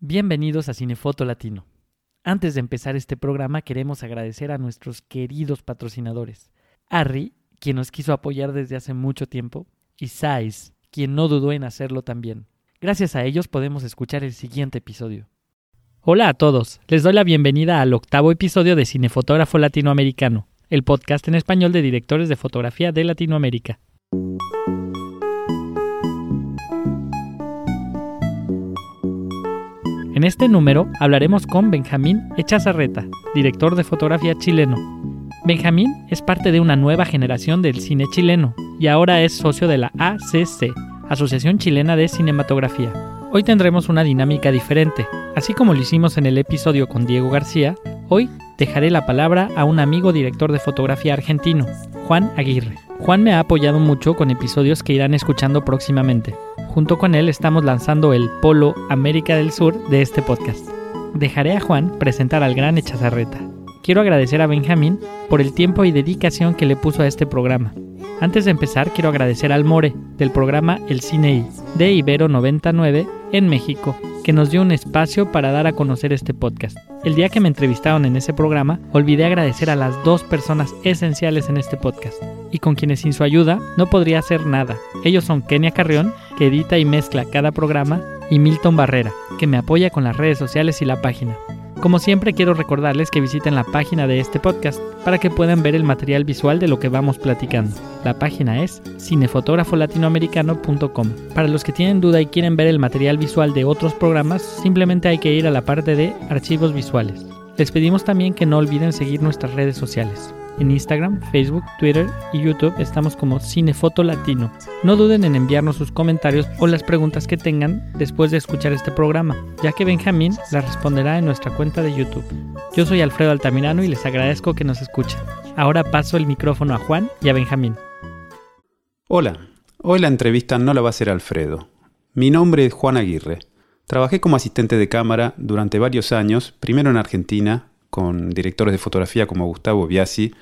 Bienvenidos a Cinefoto Latino. Antes de empezar este programa queremos agradecer a nuestros queridos patrocinadores. Harry, quien nos quiso apoyar desde hace mucho tiempo, y Sais, quien no dudó en hacerlo también. Gracias a ellos podemos escuchar el siguiente episodio. Hola a todos, les doy la bienvenida al octavo episodio de Cinefotógrafo Latinoamericano, el podcast en español de directores de fotografía de Latinoamérica. En este número hablaremos con Benjamín Echazarreta, director de fotografía chileno. Benjamín es parte de una nueva generación del cine chileno y ahora es socio de la ACC, Asociación Chilena de Cinematografía. Hoy tendremos una dinámica diferente. Así como lo hicimos en el episodio con Diego García, hoy dejaré la palabra a un amigo director de fotografía argentino, Juan Aguirre. Juan me ha apoyado mucho con episodios que irán escuchando próximamente. Junto con él estamos lanzando el Polo América del Sur de este podcast. Dejaré a Juan presentar al gran Echazarreta. Quiero agradecer a Benjamín por el tiempo y dedicación que le puso a este programa. Antes de empezar, quiero agradecer al More, del programa El Cine de Ibero 99 en México, que nos dio un espacio para dar a conocer este podcast. El día que me entrevistaron en ese programa, olvidé agradecer a las dos personas esenciales en este podcast, y con quienes sin su ayuda no podría hacer nada. Ellos son Kenia Carrión, que edita y mezcla cada programa, y Milton Barrera, que me apoya con las redes sociales y la página. Como siempre quiero recordarles que visiten la página de este podcast para que puedan ver el material visual de lo que vamos platicando. La página es cinefotógrafolatinoamericano.com. Para los que tienen duda y quieren ver el material visual de otros programas, simplemente hay que ir a la parte de archivos visuales. Les pedimos también que no olviden seguir nuestras redes sociales. En Instagram, Facebook, Twitter y YouTube estamos como Cinefoto Latino. No duden en enviarnos sus comentarios o las preguntas que tengan después de escuchar este programa, ya que Benjamín las responderá en nuestra cuenta de YouTube. Yo soy Alfredo Altamirano y les agradezco que nos escuchen. Ahora paso el micrófono a Juan y a Benjamín. Hola, hoy la entrevista no la va a hacer Alfredo. Mi nombre es Juan Aguirre. Trabajé como asistente de cámara durante varios años, primero en Argentina, con directores de fotografía como Gustavo Biasi,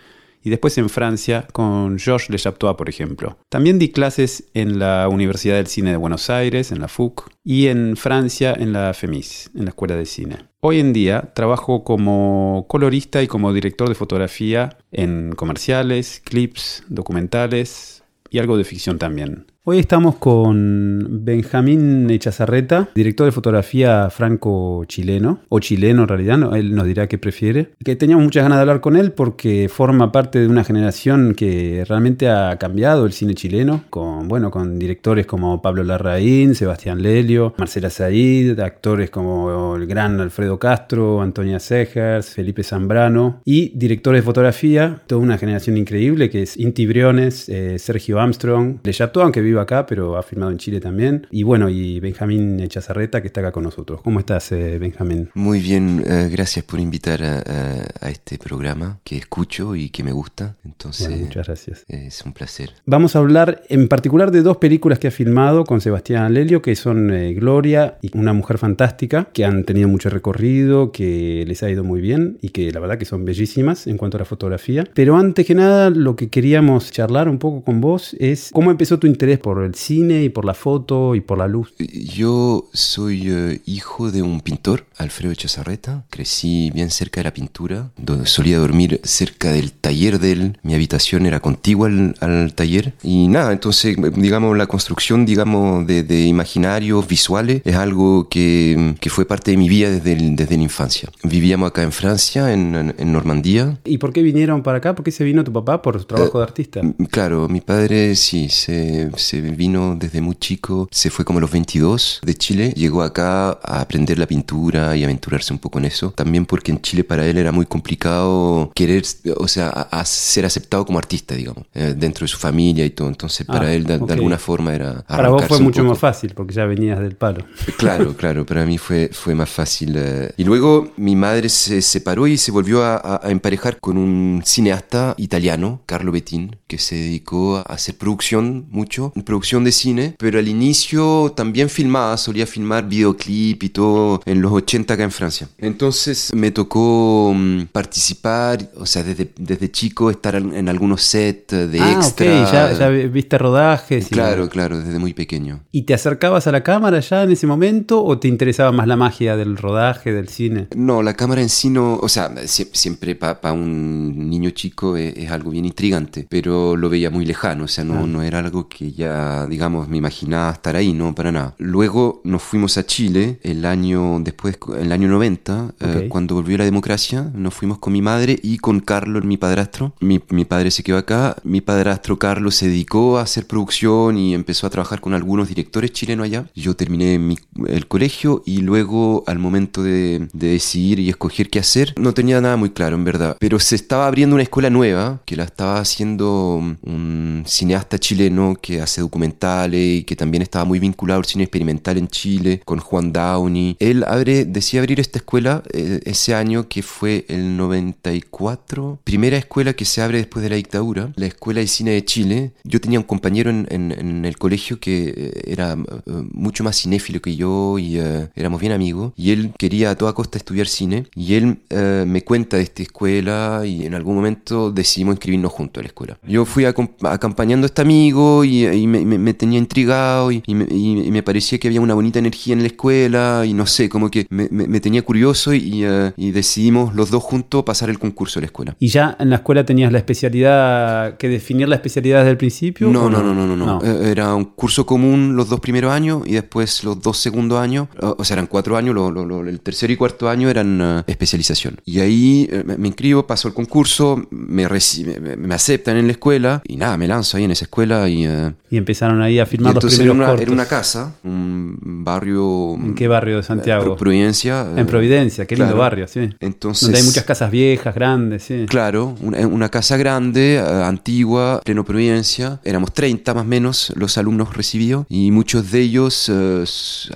y después en Francia con Georges Le Chaptois, por ejemplo. También di clases en la Universidad del Cine de Buenos Aires, en la FUC, y en Francia en la FEMIS, en la Escuela de Cine. Hoy en día trabajo como colorista y como director de fotografía en comerciales, clips, documentales y algo de ficción también. Hoy estamos con Benjamín Echazarreta, director de fotografía franco-chileno, o chileno en realidad, él nos dirá qué prefiere. Que teníamos muchas ganas de hablar con él porque forma parte de una generación que realmente ha cambiado el cine chileno, con, bueno, con directores como Pablo Larraín, Sebastián Lelio, Marcela Said, actores como el gran Alfredo Castro, Antonia Segers, Felipe Zambrano, y directores de fotografía, toda una generación increíble que es Inti Briones, eh, Sergio Armstrong, Le Chateau, aunque vive acá, pero ha filmado en Chile también. Y bueno, y Benjamín Echazarreta, que está acá con nosotros. ¿Cómo estás, eh, Benjamín? Muy bien, eh, gracias por invitar a, a- a este programa que escucho y que me gusta. Entonces, Bueno, muchas gracias. es un placer. Vamos a hablar en particular de dos películas que ha filmado con Sebastián Lelio, que son eh, Gloria y Una Mujer Fantástica, que han tenido mucho recorrido, que les ha ido muy bien y que la verdad que son bellísimas en cuanto a la fotografía. Pero antes que nada, lo que queríamos charlar un poco con vos es cómo empezó tu interés por el cine y por la foto y por la luz. Yo soy eh, hijo de un pintor, Alfredo Echazarreta. Crecí bien cerca de la pintura, donde solía dormir cerca del taller de él. Mi habitación era contigua al, al taller. Y nada, entonces, digamos, la construcción, digamos, de, de imaginarios visuales es algo que, que fue parte de mi vida desde, el- desde la infancia. Vivíamos acá en Francia, en, en- Normandía. ¿Y por qué vinieron para acá? ¿Por qué se vino tu papá por su trabajo de artista? Claro, mi padre sí, se, se vino desde muy chico, se fue como a los 22 de Chile, llegó acá a aprender la pintura y aventurarse un poco en eso, también porque en Chile para él era muy complicado querer, o sea, a- a ser aceptado como artista, digamos, eh, dentro de su familia y todo, entonces para Ah, él de, de ok. alguna forma era... Para vos fue mucho más fácil porque ya venías del palo. Claro, claro, para mí fue, fue más fácil. eh. Y luego mi madre se separó y se volvió a, a- a emparejar con un cineasta italiano, Carlo Bettin, que se dedicó a hacer producción mucho, producción de cine, pero al inicio también filmaba, solía filmar videoclip y todo en los 80 acá en Francia. Entonces me tocó mm, participar, o sea, desde, desde chico estar en algunos sets de Ah, extra. ok, ya, ya viste rodajes. y- Claro, claro, desde muy pequeño. ¿Y te acercabas a la cámara ya en ese momento o te interesaba más la magia del rodaje, del cine? No, la cámara en sí no, o sea, sie- siempre para un niño chico es, es algo bien intrigante, pero lo veía muy lejano, o sea, no, no era algo que ya, digamos, me imaginaba estar ahí, no, para nada. Luego nos fuimos a Chile el año, después, el año 90, eh, Ok. cuando volvió la democracia, nos fuimos con mi madre y con Carlos, mi padrastro. Mi, mi padre se quedó acá, mi padrastro Carlos se dedicó a hacer producción y empezó a trabajar con algunos directores chilenos allá. Yo terminé mi- el colegio y luego al momento de, de decidir y escoger qué hacer, no tenía nada muy claro en verdad. Pero se estaba abriendo una escuela nueva que la estaba haciendo un cineasta chileno que hace documentales y que también estaba muy vinculado al cine experimental en Chile con Juan Downey. Él abre, decía abrir esta escuela eh, ese año que fue el 94, primera escuela que se abre después de la dictadura, la Escuela de Cine de Chile. Yo tenía un compañero en, en- en el colegio que eh, era eh, mucho más cinéfilo que yo y eh, éramos bien amigos y él quería a toda costa estudiar cine y él eh, me cuenta de esta escuela y en algún momento decidimos inscribirnos juntos a la escuela. Yo fui acom- acompañando a este amigo y, y me, me- me tenía intrigado y, y me, y- y me parecía que había una bonita energía en la escuela y no sé, como que me, tenía curioso y, eh, y decidimos los dos juntos pasar el concurso de la escuela. ¿Y ya en la escuela tenías la especialidad, que definir la especialidad desde el principio? No, no, no, no, no, no. No. Eh, Era un curso común los dos primeros años y después los dos segundos años, o sea, eran cuatro años, lo- lo- lo- el tercero y cuarto año eran eh, especialización. Y ahí me, inscribo, paso el concurso, me, reci- me, aceptan en la escuela y nada, me lanzo ahí en esa escuela y... eh, Y empezaron ahí a y filmar los entonces era primeros una, cortos. era una casa, un barrio... ¿En qué barrio de Santiago? Pro- Providencia. eh, en Providencia, qué lindo barrio, sí. Entonces... Donde hay muchas casas viejas, grandes, sí. Claro, una, una casa grande, eh, antigua, pleno Providencia. Éramos 30 más o menos los alumnos recibidos y muchos de ellos eh,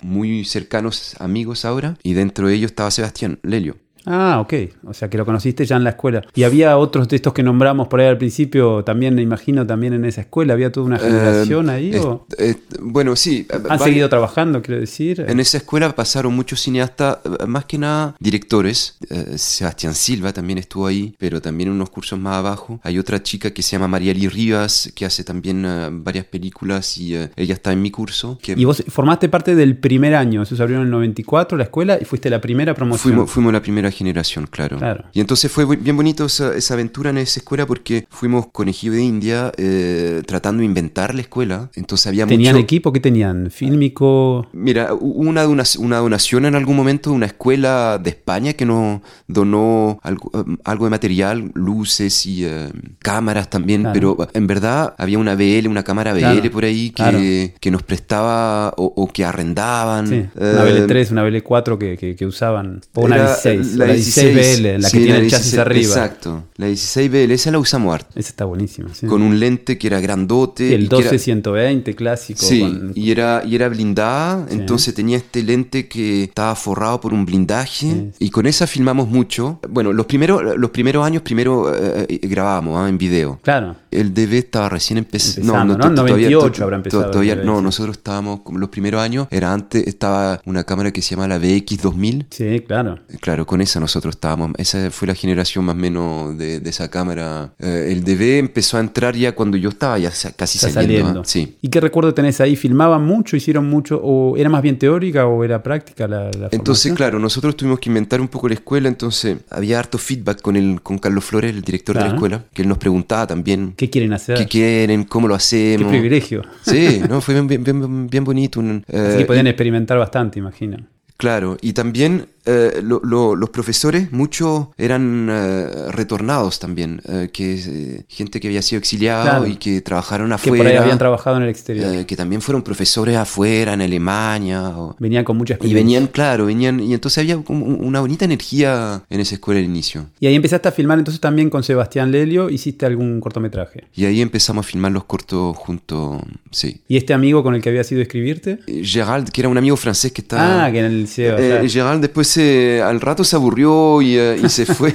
muy cercanos amigos ahora. Y dentro de ellos estaba Sebastián Lelio. Ah, ok. O sea que lo conociste ya en la escuela. Y había otros de estos que nombramos por ahí al principio, también me imagino, también en esa escuela. ¿Había toda una generación Eh, ahí? es- o eh, bueno, sí. eh, ¿Han seguido trabajando, quiero decir? En esa escuela pasaron muchos cineastas, más que nada directores. Sebastián Silva también estuvo ahí, pero también unos cursos más abajo. Hay otra chica que se llama Mariali Rivas, que hace también varias películas y ella está en mi curso. Que Y vos formaste parte del primer año, eso se abrió en el 94, la escuela, y fuiste la primera promoción. Fuimos, fuimos la primera generación, claro. Claro. Y entonces fue bien bonito esa, esa aventura en esa escuela porque fuimos conejillo de India eh, tratando de inventar la escuela. Entonces había ¿Tenían mucho... equipo? ¿Qué tenían? ¿Fílmico? Mira, hubo una, una donación en algún momento de una escuela de España que nos donó algo, eh, algo de material, luces y eh, cámaras también, Claro. pero en verdad había una BL, una cámara BL Claro, por ahí que, que nos prestaba o, o que arrendaban. Sí, una Eh, BL3, una BL4 que, que- que usaban. O una era 16, la 16 BL, la sí, que tiene la el chasis 16, arriba. Exacto, la 16 BL, esa la usamos harto. Esa está buenísima. Sí. Con un lente que era grandote. Y el que era- 12-120 clásico. Sí, con- y era, y era blindada, Sí. entonces tenía este lente que estaba forrado por un blindaje y con esa filmamos mucho. Bueno, los primeros, los primeros años primero eh, eh, grabábamos ah, en video. Claro. El DV estaba recién empe- Empezando, ¿no? to- todavía- 98 to- habrá empezado todavía- no, nosotros estábamos, los primeros años, era antes, estaba una cámara que se llama la VX2000. Sí, claro. Claro, con esa nosotros estábamos. Esa fue la generación más o menos de, de esa cámara. Eh, el DV empezó a entrar ya cuando yo estaba ya casi Está saliendo. saliendo. ¿ah? Sí. ¿Y qué recuerdo tenés ahí? ¿Filmaban mucho? ¿Hicieron mucho? ¿O era más bien teórica o era práctica la, la Entonces, formación? claro, nosotros tuvimos que inventar un poco la escuela, entonces había harto feedback con, el, con Carlos Flores, el director de la Claro. escuela, que él nos preguntaba también ¿Qué quieren hacer? qué quieren, cómo lo Qué hacemos. privilegio. Sí, no, fue bien, bien, bien- bien bonito. un, Así eh, que podían y- experimentar bastante, imagino. Claro, y también eh, lo- lo- los profesores, muchos eran eh, retornados también, eh, que eh, gente que había sido exiliado Claro. y que trabajaron Que afuera. por ahí habían trabajado en el exterior. eh, que también fueron profesores afuera, en Alemania. o- venían con mucha y venían, claro, venían, y entonces había como un- una bonita energía en esa escuela al inicio. Y ahí empezaste a filmar entonces también con Sebastián Lelio, hiciste algún cortometraje. Y ahí empezamos a filmar los cortos juntos, sí. ¿Y este amigo con el que habías ido a escribirte? Gerald, que era un amigo francés que estaba... Ah, que en el liceo. Eh, ya. Gerald después se- al rato se aburrió y, eh, y se fue.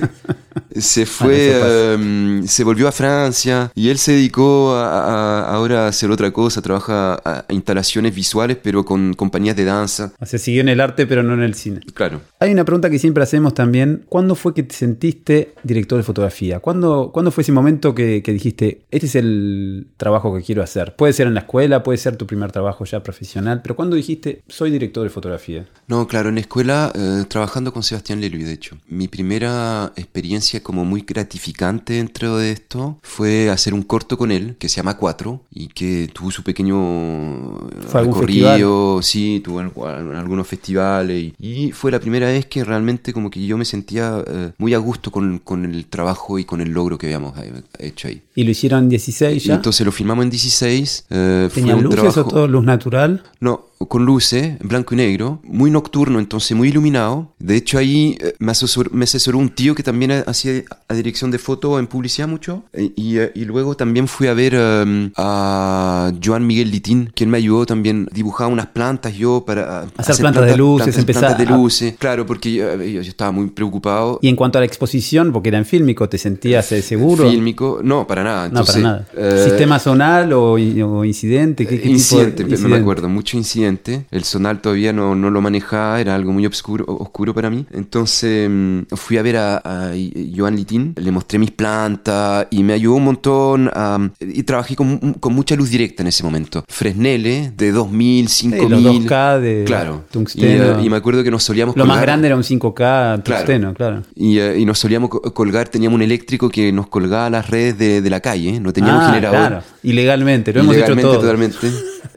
se fue, em, se volvió a Francia y él se dedicó a, a- ahora a hacer otra cosa, trabaja a, a instalaciones visuales pero con compañías de danza. O sea, siguió en el arte, pero no en el cine. Claro. Hay una pregunta que siempre hacemos también. ¿Cuándo fue que te sentiste director de fotografía? ¿Cuándo, ¿cuándo fue ese momento que, que dijiste, este es el trabajo que quiero hacer? Puede ser en la escuela, puede ser tu primer trabajo ya profesional, pero ¿cuándo dijiste, soy director de fotografía? No, claro, en la escuela, eh, trabajando con Sebastián Leluy, de hecho. Mi primera experiencia como muy gratificante dentro de esto fue hacer un corto con él, que se llama Cuatro, y que tuvo su pequeño eh, ¿Fue algún recorrido, sí, tuvo al- al- algunos festivales, y, y fue la primera vez que realmente como que yo me sentía eh, muy a gusto con, con el trabajo y con el logro que habíamos eh, hecho ahí. ¿Y lo hicieron en 16 Y ya? entonces lo filmamos en 16. eh, fue ¿Tenían un luces trabajo... o todo luz natural? No, con luces, en blanco y negro, muy nocturno, entonces muy iluminado. De hecho, ahí eh, me asesoró, me asesoró un tío que también hacía a dirección de foto en publicidad mucho. Eh, Y, eh, y luego también fui a ver um, a Joan Miguel Litín, quien me ayudó también. Dibujaba unas plantas yo para... uh, Hacer plantas de luces, plantas- empezar plantas de a- luces. Claro, porque yo, yo- estaba muy preocupado. Y en cuanto a la exposición, porque era en fílmico, ¿te sentías seguro? Fílmico, no, para nada. No, Entonces, para nada. eh, ¿Sistema zonal o, o incidente? ¿Qué, qué tipo de incidente, no me incidente? acuerdo, mucho incidente. El sonal todavía no, no lo manejaba, era algo muy oscuro, oscuro para mí. Entonces mm, fui a ver a, a Joan Litín, le mostré mis plantas y me ayudó un montón. a- y trabajé con, con mucha luz directa en ese momento. Fresnele de 2000, Sí, 5000. los 2K de Claro. tungsteno. Y, eh, y me acuerdo que nos solíamos Lo más grande era un 5K tungsteno, claro. Y, eh, y nos solíamos co- colgar, teníamos un eléctrico que nos colgaba las redes de, de la calle, no teníamos Ah, generador. claro. Ilegalmente, lo hemos hecho Ilegalmente, todo. totalmente.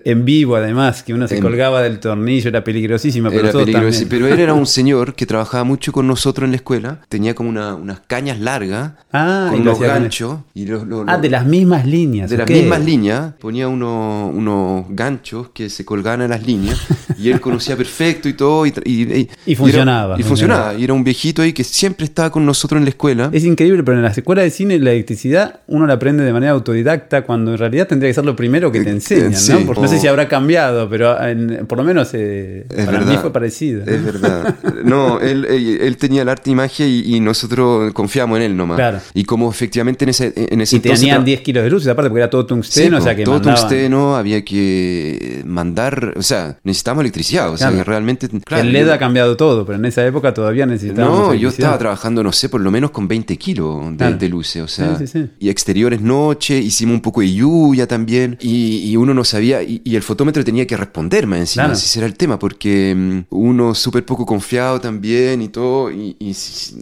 En vivo, además, que uno se En- colgaba del tornillo, era peligrosísimo, pero Era también. pero él era un señor que trabajaba mucho con nosotros en la escuela. Tenía como una- unas cañas largas, Ah, con unos ganchos. Y los- los- Ah, de las mismas líneas. de las mismas líneas, ponía unos, unos ganchos que se colgaban a las líneas y él conocía perfecto y todo. Y, y- funcionaba, era- y funcionaba. Y era un viejito ahí que siempre estaba con nosotros en la escuela. Es increíble, pero en las escuelas de cine la electricidad uno la aprende de manera autodidacta cuando en realidad tendría que ser lo primero que te enseñan, sí. ¿no? Porque no sé si habrá cambiado, pero en- por lo menos eh, para mí fue parecido. Es verdad. No, él, él, él tenía el arte y magia y, y nosotros confiamos en él nomás. Claro. Y como efectivamente en ese, en ese Y entonces tenían tra- 10 kilos de luces, aparte porque era todo Sí, tungsteno, o sea que todo mandaban- tungsteno, había que mandar, o sea, necesitábamos electricidad, o sea, Claro. que realmente... el LED ha cambiado todo, pero en esa época todavía necesitábamos No, yo estaba trabajando, no sé, por lo menos con 20 kilos de, Claro. de luces, o sea, Sí, sí, sí. y exteriores noche, hicimos un poco de lluvia también, y, y uno no sabía, y, y el fotómetro tenía que responderme encima, Claro. ese era el tema, porque mm, uno súper poco confiado también y todo, y,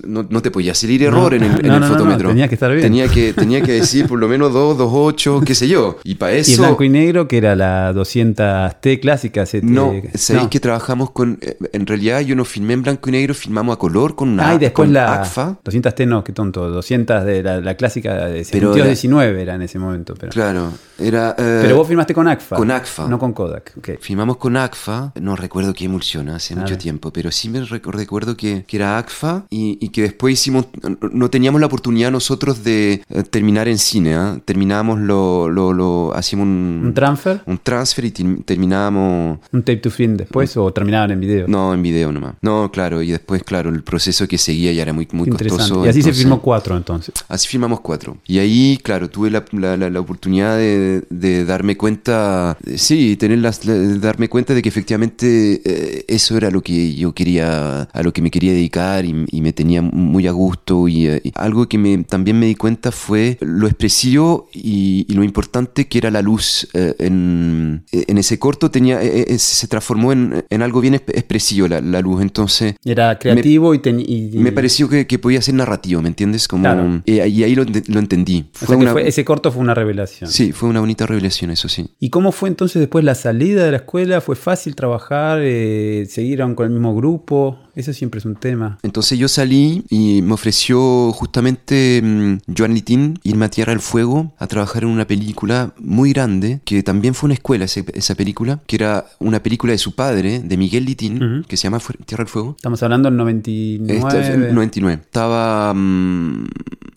no, no te podía salir error No, en el, en no, fotómetro. tenía que estar bien. Tenía que, tenía que decir por lo menos 2, 2, 8, qué sé yo, y para eso... Y el blanco y negro, que era la 200T clásica. No, sabéis que trabajamos con. eh, En realidad, yo no filmé en blanco y negro, filmamos a color con una. Ah, y después la ACFA. 200T no, qué tonto, 200 de la, la clásica de Pero 22 era- 19 era en ese momento. Pero, Claro, era. eh, pero vos filmaste con ACFA. con ACFA. No con Kodak. ok. Filmamos con ACFA, no recuerdo qué emulsión, hace mucho tiempo, pero sí me rec- recuerdo que, que era ACFA y, y que después hicimos, no teníamos la oportunidad nosotros de eh, terminar en cine, ¿ah? terminábamos lo, lo, lo, hacíamos un, ¿Un transfer? un transfer y ter- terminábamos ¿Un tape to film después o terminaban en video? No, en video nomás. No, claro, y después, claro, el proceso que seguía ya era muy, muy costoso. y así se entonces- filmó cuatro entonces. Así filmamos cuatro. Y ahí, claro, tuve la, la- la- la oportunidad de, de darme cuenta, eh, sí, tener las, darme cuenta de que efectivamente eh, eso era lo que yo quería, a lo que me quería dedicar y, y me tenía muy a gusto. Y, eh, y algo que me, también me di cuenta fue lo expresivo y, y lo importante que era la luz eh, en, en ese corto. Tenía, eh, eh, se transformó en, en algo bien exp- expresivo la, la luz. Entonces, Era creativo y, ten- y- me pareció que, que podía ser narrativo, ¿me entiendes? Como, Claro. eh, y ahí lo, lo entendí. o sea que una- fue- ese corto fue una revelación. Sí, fue una bonita revelación, eso sí. ¿Y cómo fue entonces después la salida de la escuela? ¿Fue fácil trabajar? Eh, ¿Seguieron con el mismo grupo? Eso siempre es un tema. Entonces yo salí y me ofreció justamente mm, Joan Litín irme a Tierra del Fuego a trabajar en una película muy grande, que también fue una escuela ese- esa película, que era una película de su padre, de Miguel Litín, Ujú. que se llama Tierra del Fuego. Estamos hablando del 99. Este, 99. Estaba mm,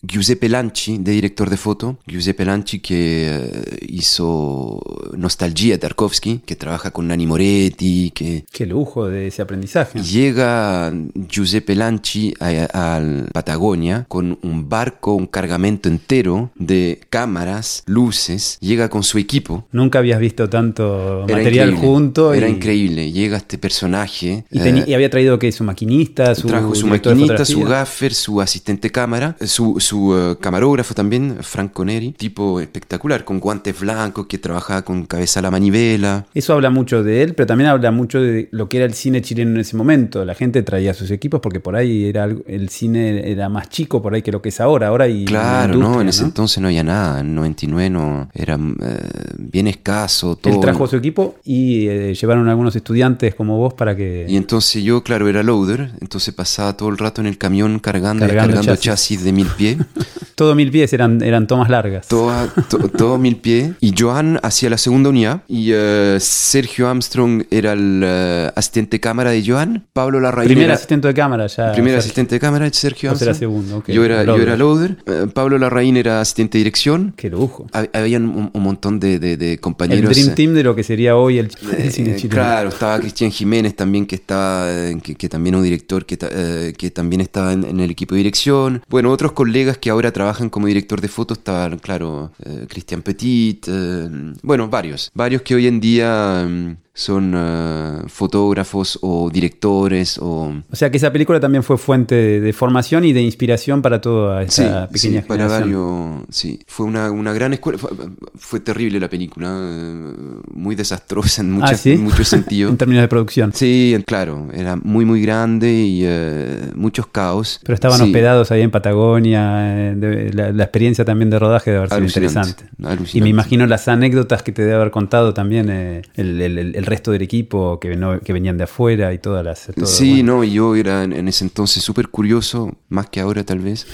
Giuseppe Lanci, de director de foto. Giuseppe Lanci que eh, hizo Nostalgia Tarkovsky, que trabaja con Nani Moretti, que... Qué lujo de ese aprendizaje. Llega Giuseppe Lanci a, Patagonia con un barco, un cargamento entero de cámaras, luces, llega con su equipo. Nunca habías visto tanto material junto. Era increíble. Llega este personaje. Y, eh, había traído que su maquinista, su trajo su maquinista, su gaffer, su asistente cámara, su, su eh, camarógrafo también, Franco Neri, tipo espectacular, con guantes blancos que trabajaba con cabeza a la manivela. Eso habla mucho de él, pero también habla mucho de lo que era el cine chileno en ese momento. La gente traía sus equipos porque por ahí era el cine era más chico por ahí que lo que es ahora. Ahora y claro, no, en ese entonces no había nada. En 99 no era eh, bien escaso. Todo. Él trajo su equipo y eh, llevaron algunos estudiantes como vos para que. Y entonces yo, claro, era loader, entonces pasaba todo el rato en el camión cargando, cargando, chasis. de mil pies. todo mil pies eran, eran tomas largas. Todo, mil pies. Y Johan hacía la segunda unidad y eh, Sergio Armstrong era el asistente cámara de Johan. Pablo Larraín. Primer asistente de cámara ya. Primer asistente de cámara, Sergio. Era segundo, Yo era, yo era loader. Pablo Larraín era asistente de dirección. Qué lujo. Habían un, montón de, de, compañeros. El Dream Team de lo que sería hoy el, cine chileno. Claro, estaba Cristian Jiménez también, que, estaba, que, también es un director que, eh, que también estaba en, el equipo de dirección. Bueno, otros colegas que ahora trabajan como director de fotos estaban, claro, eh, Cristian Petit, eh, bueno, varios. Varios que hoy en día mm, son eh, fotógrafos o directores o... O sea que esa película también fue fuente de, formación y de inspiración para toda esta pequeña sí, para varios, sí, fue una, una gran escuela, fue, terrible la película, eh, muy desastrosa en, ¿Ah, muchos sentidos. en términos de producción. Sí, claro, era muy muy grande y eh, muchos caos. Pero estaban hospedados ahí en Patagonia, la, experiencia también de rodaje debe haber sido interesante. Y me imagino las anécdotas que te debe haber contado también el resto del equipo que, que venían de afuera y todas las... sí, no, yo era en, ese entonces súper curioso, más que ahora tal vez.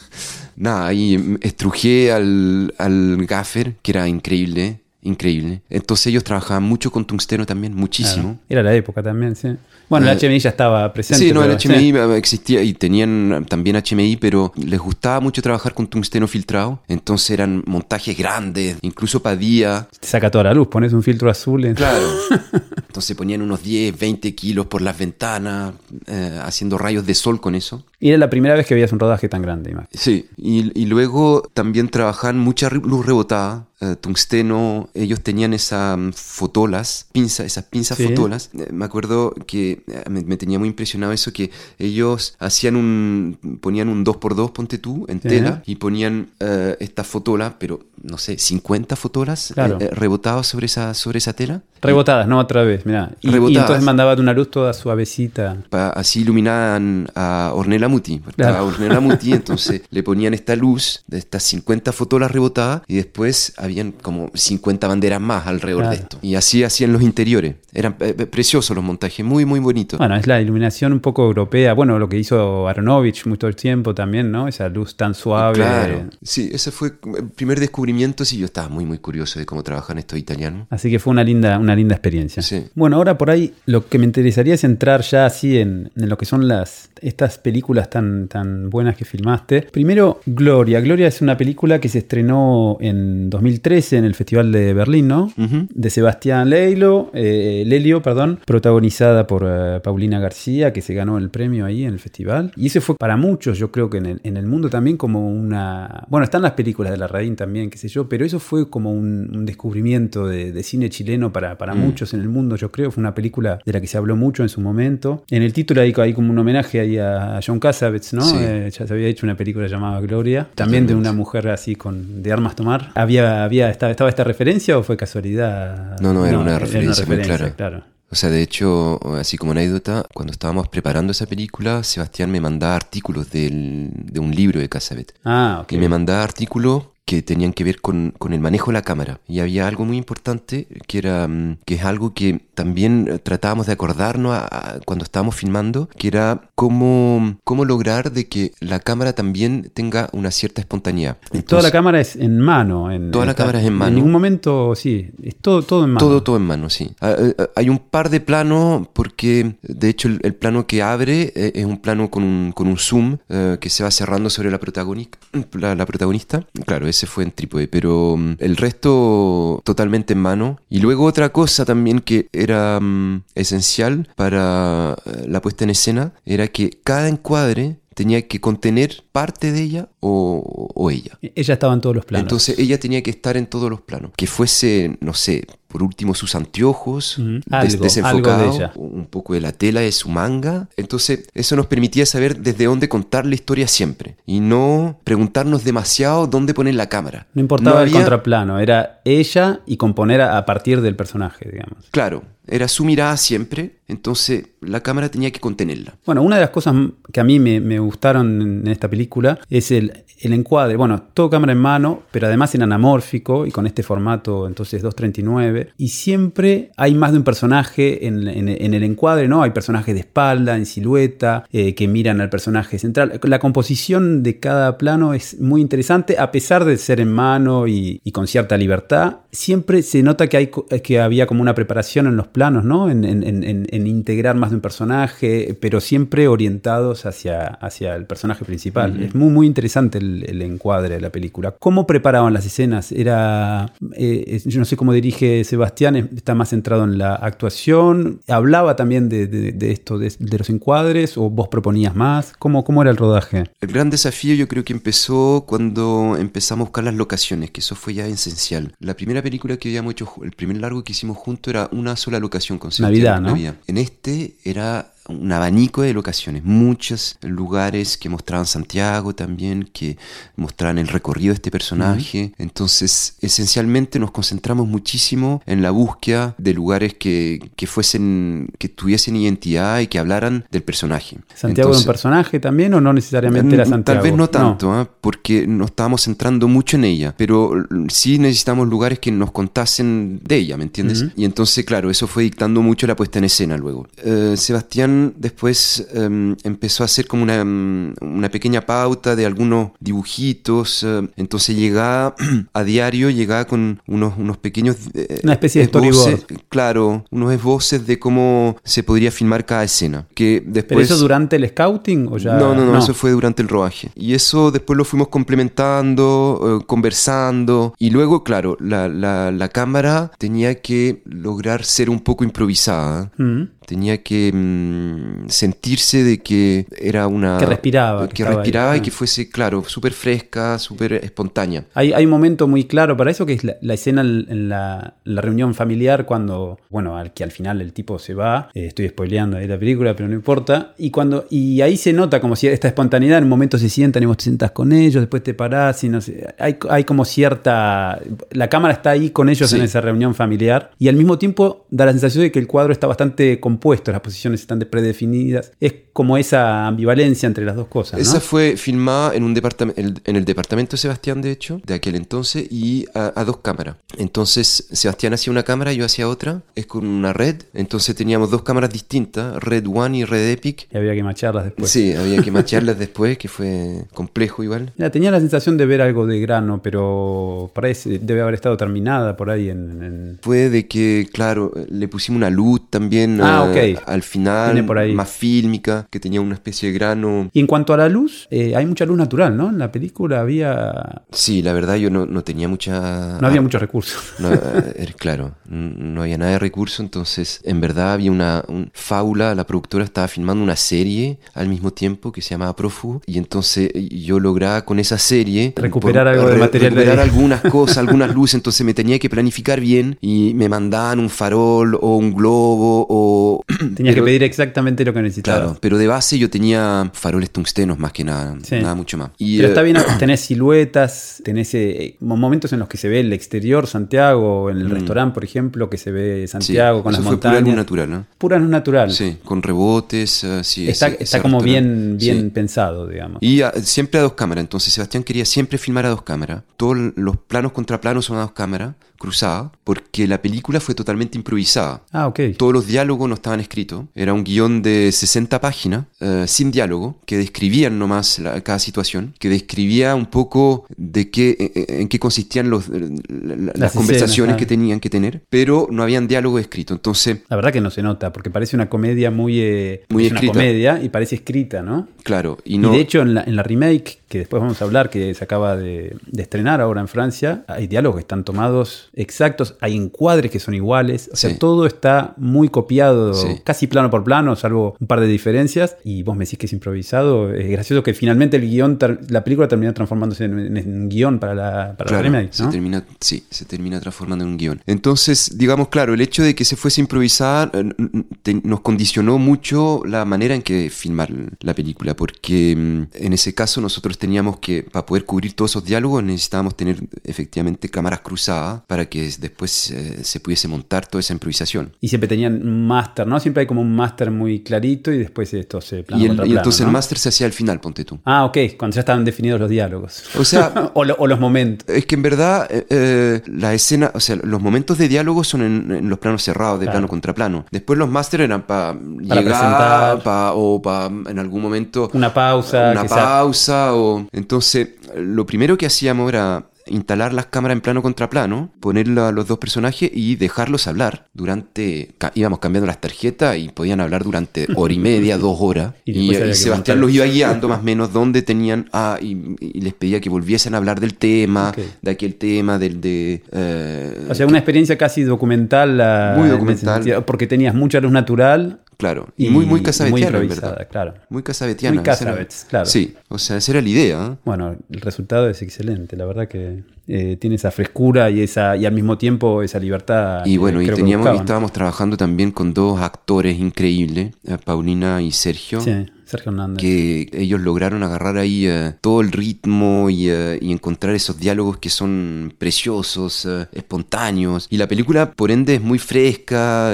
Nada, ahí estrujé al, al gaffer, que era increíble, increíble. Entonces ellos trabajaban mucho con tungsteno también, muchísimo. Era la época también, sí. Bueno, el HMI ya estaba presente. Sí, no, el HMI existía y tenían también HMI, pero les gustaba mucho trabajar con tungsteno filtrado. Entonces eran montajes grandes, incluso para día. Te saca toda la luz, pones un filtro azul. En... Claro. Entonces ponían unos 10, 20 kilos por las ventanas, eh, haciendo rayos de sol con eso. Y era la primera vez que veías un rodaje tan grande. Sí, y, y luego también trabajaban mucha luz rebotada, eh, tungsteno, ellos tenían esas mm, fotolas, pinzas, esas pinzas fotolas. Eh, me acuerdo que me, tenía muy impresionado eso, que ellos hacían un, ponían un 2x2, ponte tú, en tela, y ponían esta fotola, pero no sé, 50 fotolas rebotadas sobre esa, sobre esa tela. Rebotadas, no otra vez, mira. Y, y, entonces mandaban una luz toda suavecita. así iluminaban a Ornella Muti. A Ornella Muti, entonces le ponían esta luz de estas 50 fotolas rebotadas y después habían como 50 banderas más alrededor de esto. Y así hacían los interiores. Eran eh, eh, preciosos los montajes, muy, muy bonitos. Bueno, es la iluminación un poco europea. Bueno, lo que hizo Aronovich mucho el tiempo también, ¿no? Esa luz tan suave. Claro. Sí, ese fue el primer descubrimiento. Sí, yo estaba muy, muy curioso de cómo trabajan estos italianos. Así que fue una linda, una linda experiencia. Bueno, ahora por ahí lo que me interesaría es entrar ya así en, lo que son las estas películas tan, tan buenas que filmaste. Primero, Gloria. Gloria es una película que se estrenó en 2013 en el Festival de Berlín, ¿no? De Sebastián Leilo, eh, Lelio, perdón, protagonizada por eh, Paulina García, que se ganó el premio ahí en el festival. Y ese fue para muchos, yo creo que en el, mundo también como una... Bueno, están las películas de la Radín también, qué sé yo, pero eso fue como un, descubrimiento de, cine chileno para, para muchos en el mundo, yo creo. Fue una película de la que se habló mucho en su momento. En el título hay, hay como un homenaje ahí a John Cassavetes, ¿no? Eh, ya se había hecho una película llamada Gloria, también de una mujer así con de armas tomar. ¿Había, había estaba, estaba esta referencia o fue casualidad? No, no, era, una, referencia muy clara. Claro. O sea, de hecho, así como anécdota, cuando estábamos preparando esa película, Sebastián me mandaba artículos del, de un libro de Casabet. Ah, ok. Y me mandaba artículos que tenían que ver con, con, el manejo de la cámara. Y había algo muy importante que era mm, que es algo que también eh, tratábamos de acordarnos a- a- cuando estábamos filmando, que era cómo, cómo lograr de que la cámara también tenga una cierta espontaneidad. Toda la Entonces, cámara es en mano. En, Toda la está- cámara es en mano. En ningún momento, sí, es todo, todo en mano. Todo, todo en mano, sí. Ah, eh, ah, Hay un par de planos porque, de hecho, el, el plano que abre eh, es un plano con un, con un zoom eh, que se va cerrando sobre la, protagonista, la, la protagonista. Claro, ese fue en trípode, pero mm, el resto totalmente en mano. Y luego otra cosa también que era mm, esencial para eh, la puesta en escena era que cada encuadre tenía que contener parte de ella o, o ella. Ella estaba en todos los planos. Entonces ella tenía que estar en todos los planos. Que fuese, no sé, por último sus anteojos des- Algo, algo de ella. un poco de la tela de su manga. Entonces eso nos permitía saber desde dónde contar la historia siempre y no preguntarnos demasiado dónde poner la cámara. no importaba No el contraplano, era ella y componer a, a partir del personaje, digamos. Claro, era su mirada siempre, entonces la cámara tenía que contenerla. Bueno, una de las cosas que a mí me, me gustaron en esta película es el, el encuadre. Bueno, todo cámara en mano, pero además en anamórfico y con este formato entonces 239. Y siempre hay más de un personaje en, en- el encuadre, ¿no? Hay personajes de espalda, en silueta, eh, que miran al personaje central. La composición de cada plano es muy interesante, a pesar de ser en mano y, con cierta libertad. Siempre se nota que, hay, que había como una preparación en los planos, ¿no? En- en integrar más de un personaje, pero siempre orientados hacia, hacia el personaje principal. Es muy, muy interesante el, el encuadre de la película. ¿Cómo preparaban las escenas? Era, eh, yo no sé cómo dirige Sebastián, es- está más centrado en la actuación. ¿Hablaba también de, de- de esto, de, de los encuadres, o vos proponías más? ¿Cómo, cómo era el rodaje? El gran desafío yo creo que empezó cuando empezamos a buscar las locaciones, que eso fue ya esencial. La primera película que habíamos hecho, el primer largo que hicimos juntos era una sola locación con Navidad, ¿no? En este era un abanico de locaciones, muchos lugares que mostraban Santiago también, que mostraban el recorrido de este personaje. Entonces, esencialmente nos concentramos muchísimo en la búsqueda de lugares que, que fuesen, que tuviesen identidad y que hablaran del personaje. ¿Santiago era un personaje también o no necesariamente era Santiago? Tal vez no tanto, ¿ah? porque nos estábamos centrando mucho en ella, pero sí necesitamos lugares que nos contasen de ella, ¿me entiendes? Y entonces, claro, eso fue dictando mucho la puesta en escena luego. Eh, Sebastián después em, empezó a hacer como una, mm, una pequeña pauta de algunos dibujitos, eh, entonces llegaba a diario, llegaba con unos, unos pequeños... eh, Una especie de esboces. Claro, unos esboces de cómo se podría filmar cada escena. Que después... ¿Pero eso durante el scouting o ya? No, no, no, eso fue durante el rodaje. Y eso después lo fuimos complementando, eh, conversando. Y luego, claro, la, la- la cámara tenía que lograr ser un poco improvisada. Mm. Tenía que mm, sentirse de que era una... Que respiraba, que Que, estaba ahí. respiraba y Ah. que fuese, claro, súper fresca, súper espontánea. Hay, hay un momento muy claro para eso, que es la, la escena en, la, la reunión familiar cuando, bueno, al que al final el tipo se va, eh, estoy spoileando ahí la película, pero no importa, y cuando y ahí se nota como si esta espontaneidad, en un momento se sientan y vos te sientas con ellos, después te parás y no sé, hay, hay como cierta, la cámara está ahí con ellos Sí. en esa reunión familiar, y al mismo tiempo da la sensación de que el cuadro está bastante compuesto, las posiciones están de- predefinidas, es como esa ambivalencia entre las dos cosas. ¿no? Esa fue filmada en, un en, el departamento de Sebastián, de hecho, de aquel entonces, y a, a dos cámaras. Entonces, Sebastián hacía una cámara, yo hacía otra, es con una red. Entonces teníamos dos cámaras distintas, Red One y Red Epic. Y había que macharlas después. Sí, había que macharlas después, que fue complejo igual. Mira, tenía la sensación de ver algo de grano, pero parece debe haber estado terminada por ahí en, en- Fue de que, claro, le pusimos una luz también Ah, eh, ok. al final, por ahí. más fílmica, que tenía una especie de grano. Y en cuanto a la luz, eh, hay mucha luz natural, ¿no? En la película había Sí, la verdad yo no, no tenía mucha... no había ah, muchos recursos. No, eh, claro, no había nada de recurso, entonces en verdad había una un- fábula, la productora estaba filmando una serie al mismo tiempo que se llamaba Profu y entonces yo lograba con esa serie Recuperar algo de material de recuperar ahí. algunas cosas, algunas luces, entonces me tenía que planificar bien y me mandaban un farol o un globo o Tenías que pero- pedir exactamente lo que necesitabas. Claro, pero pero de base yo tenía faroles tungstenos más que nada, Sí. nada mucho más. Y, Pero eh, está bien, tenés siluetas, tenés eh, momentos en los que se ve el exterior Santiago, en el restaurante, por ejemplo, que se ve Mm. sí, Santiago con eso las fue pura luz montañas. natural, ¿no? Pura luz natural. Sí, con rebotes, eh, sí. está ese- está ese como bien, bien Sí. pensado, digamos. Y ah, siempre a dos cámaras. Entonces Sebastián quería siempre filmar a dos cámaras. Todos los planos contra planos son a dos cámaras, cruzadas, porque la película fue totalmente improvisada. Ah, ok. Todos los diálogos no estaban escritos. Era un guion de 60 páginas, eh, sin diálogo, que describían nomás la- cada situación, que describía un poco de qué, eh, eh, en qué consistían los, eh, la- la- las, conversaciones escenas, que ah. tenían que tener, pero no habían diálogo escrito. Entonces, La verdad que no se nota, porque parece una comedia muy... eh, Muy es una escrita. comedia y parece escrita, ¿no? claro, y Y, no... de hecho en la, en la remake, que después vamos a hablar, que se acaba de, de estrenar ahora en Francia, hay diálogos que están tomados exactos, hay encuadres que son iguales, o sea, Sí. todo está muy copiado, Sí. casi plano por plano, salvo un par de diferencias, y vos me decís que es improvisado, es gracioso que finalmente el guion, la película termina transformándose en, en un guion para la, para la remake, se termina, sí, se termina transformando en un guion. Entonces, digamos, claro, el hecho de que se fuese improvisada eh, nos condicionó mucho la manera en que filmar la película, porque mm, en ese caso nosotros teníamos que, para poder cubrir todos esos diálogos, necesitábamos tener efectivamente cámaras cruzadas para que después eh, se pudiese montar toda esa improvisación. Y siempre tenían un máster, ¿no? Siempre hay como un máster muy clarito y después esto se plano Y, el- y entonces ¿no? el máster se hacía al final, ponte tú. Ah, ok, cuando ya estaban definidos los diálogos. O sea, o, lo- o los momentos. Es que en verdad eh, eh, la escena, o sea, los momentos de diálogo son en, en los planos cerrados, de Claro. plano contra plano. Después los máster eran para Para llegar presentar. pa- o para en algún momento Una pausa. una sea- pausa entonces lo primero que hacíamos era instalar las cámaras en plano contra plano, ponerlo a los dos personajes y dejarlos hablar durante íbamos cambiando las tarjetas y podían hablar durante hora y media, dos horas Y Sebastián los iba guiando más o menos donde tenían ah y, y les pedía que volviesen a hablar del tema, de aquel tema del de eh, O sea, una experiencia casi documental. Muy documental. sentido, porque tenías mucha luz natural. Claro, y, muy muy casabetiana, muy en verdad. claro. Muy casabetiana. Muy era- Casabets, claro. Sí, o sea, esa era la idea. ¿eh? Bueno, el resultado es excelente. La verdad que eh, tiene esa frescura y esa y al mismo tiempo esa libertad. Y bueno, y teníamos, y estábamos trabajando también con dos actores increíbles, eh, Paulina y Sergio. Sí, Sergio Hernández. que ellos lograron agarrar ahí eh, todo el ritmo y, eh, y encontrar esos diálogos que son preciosos, eh, espontáneos. Y la película, por ende, es muy fresca,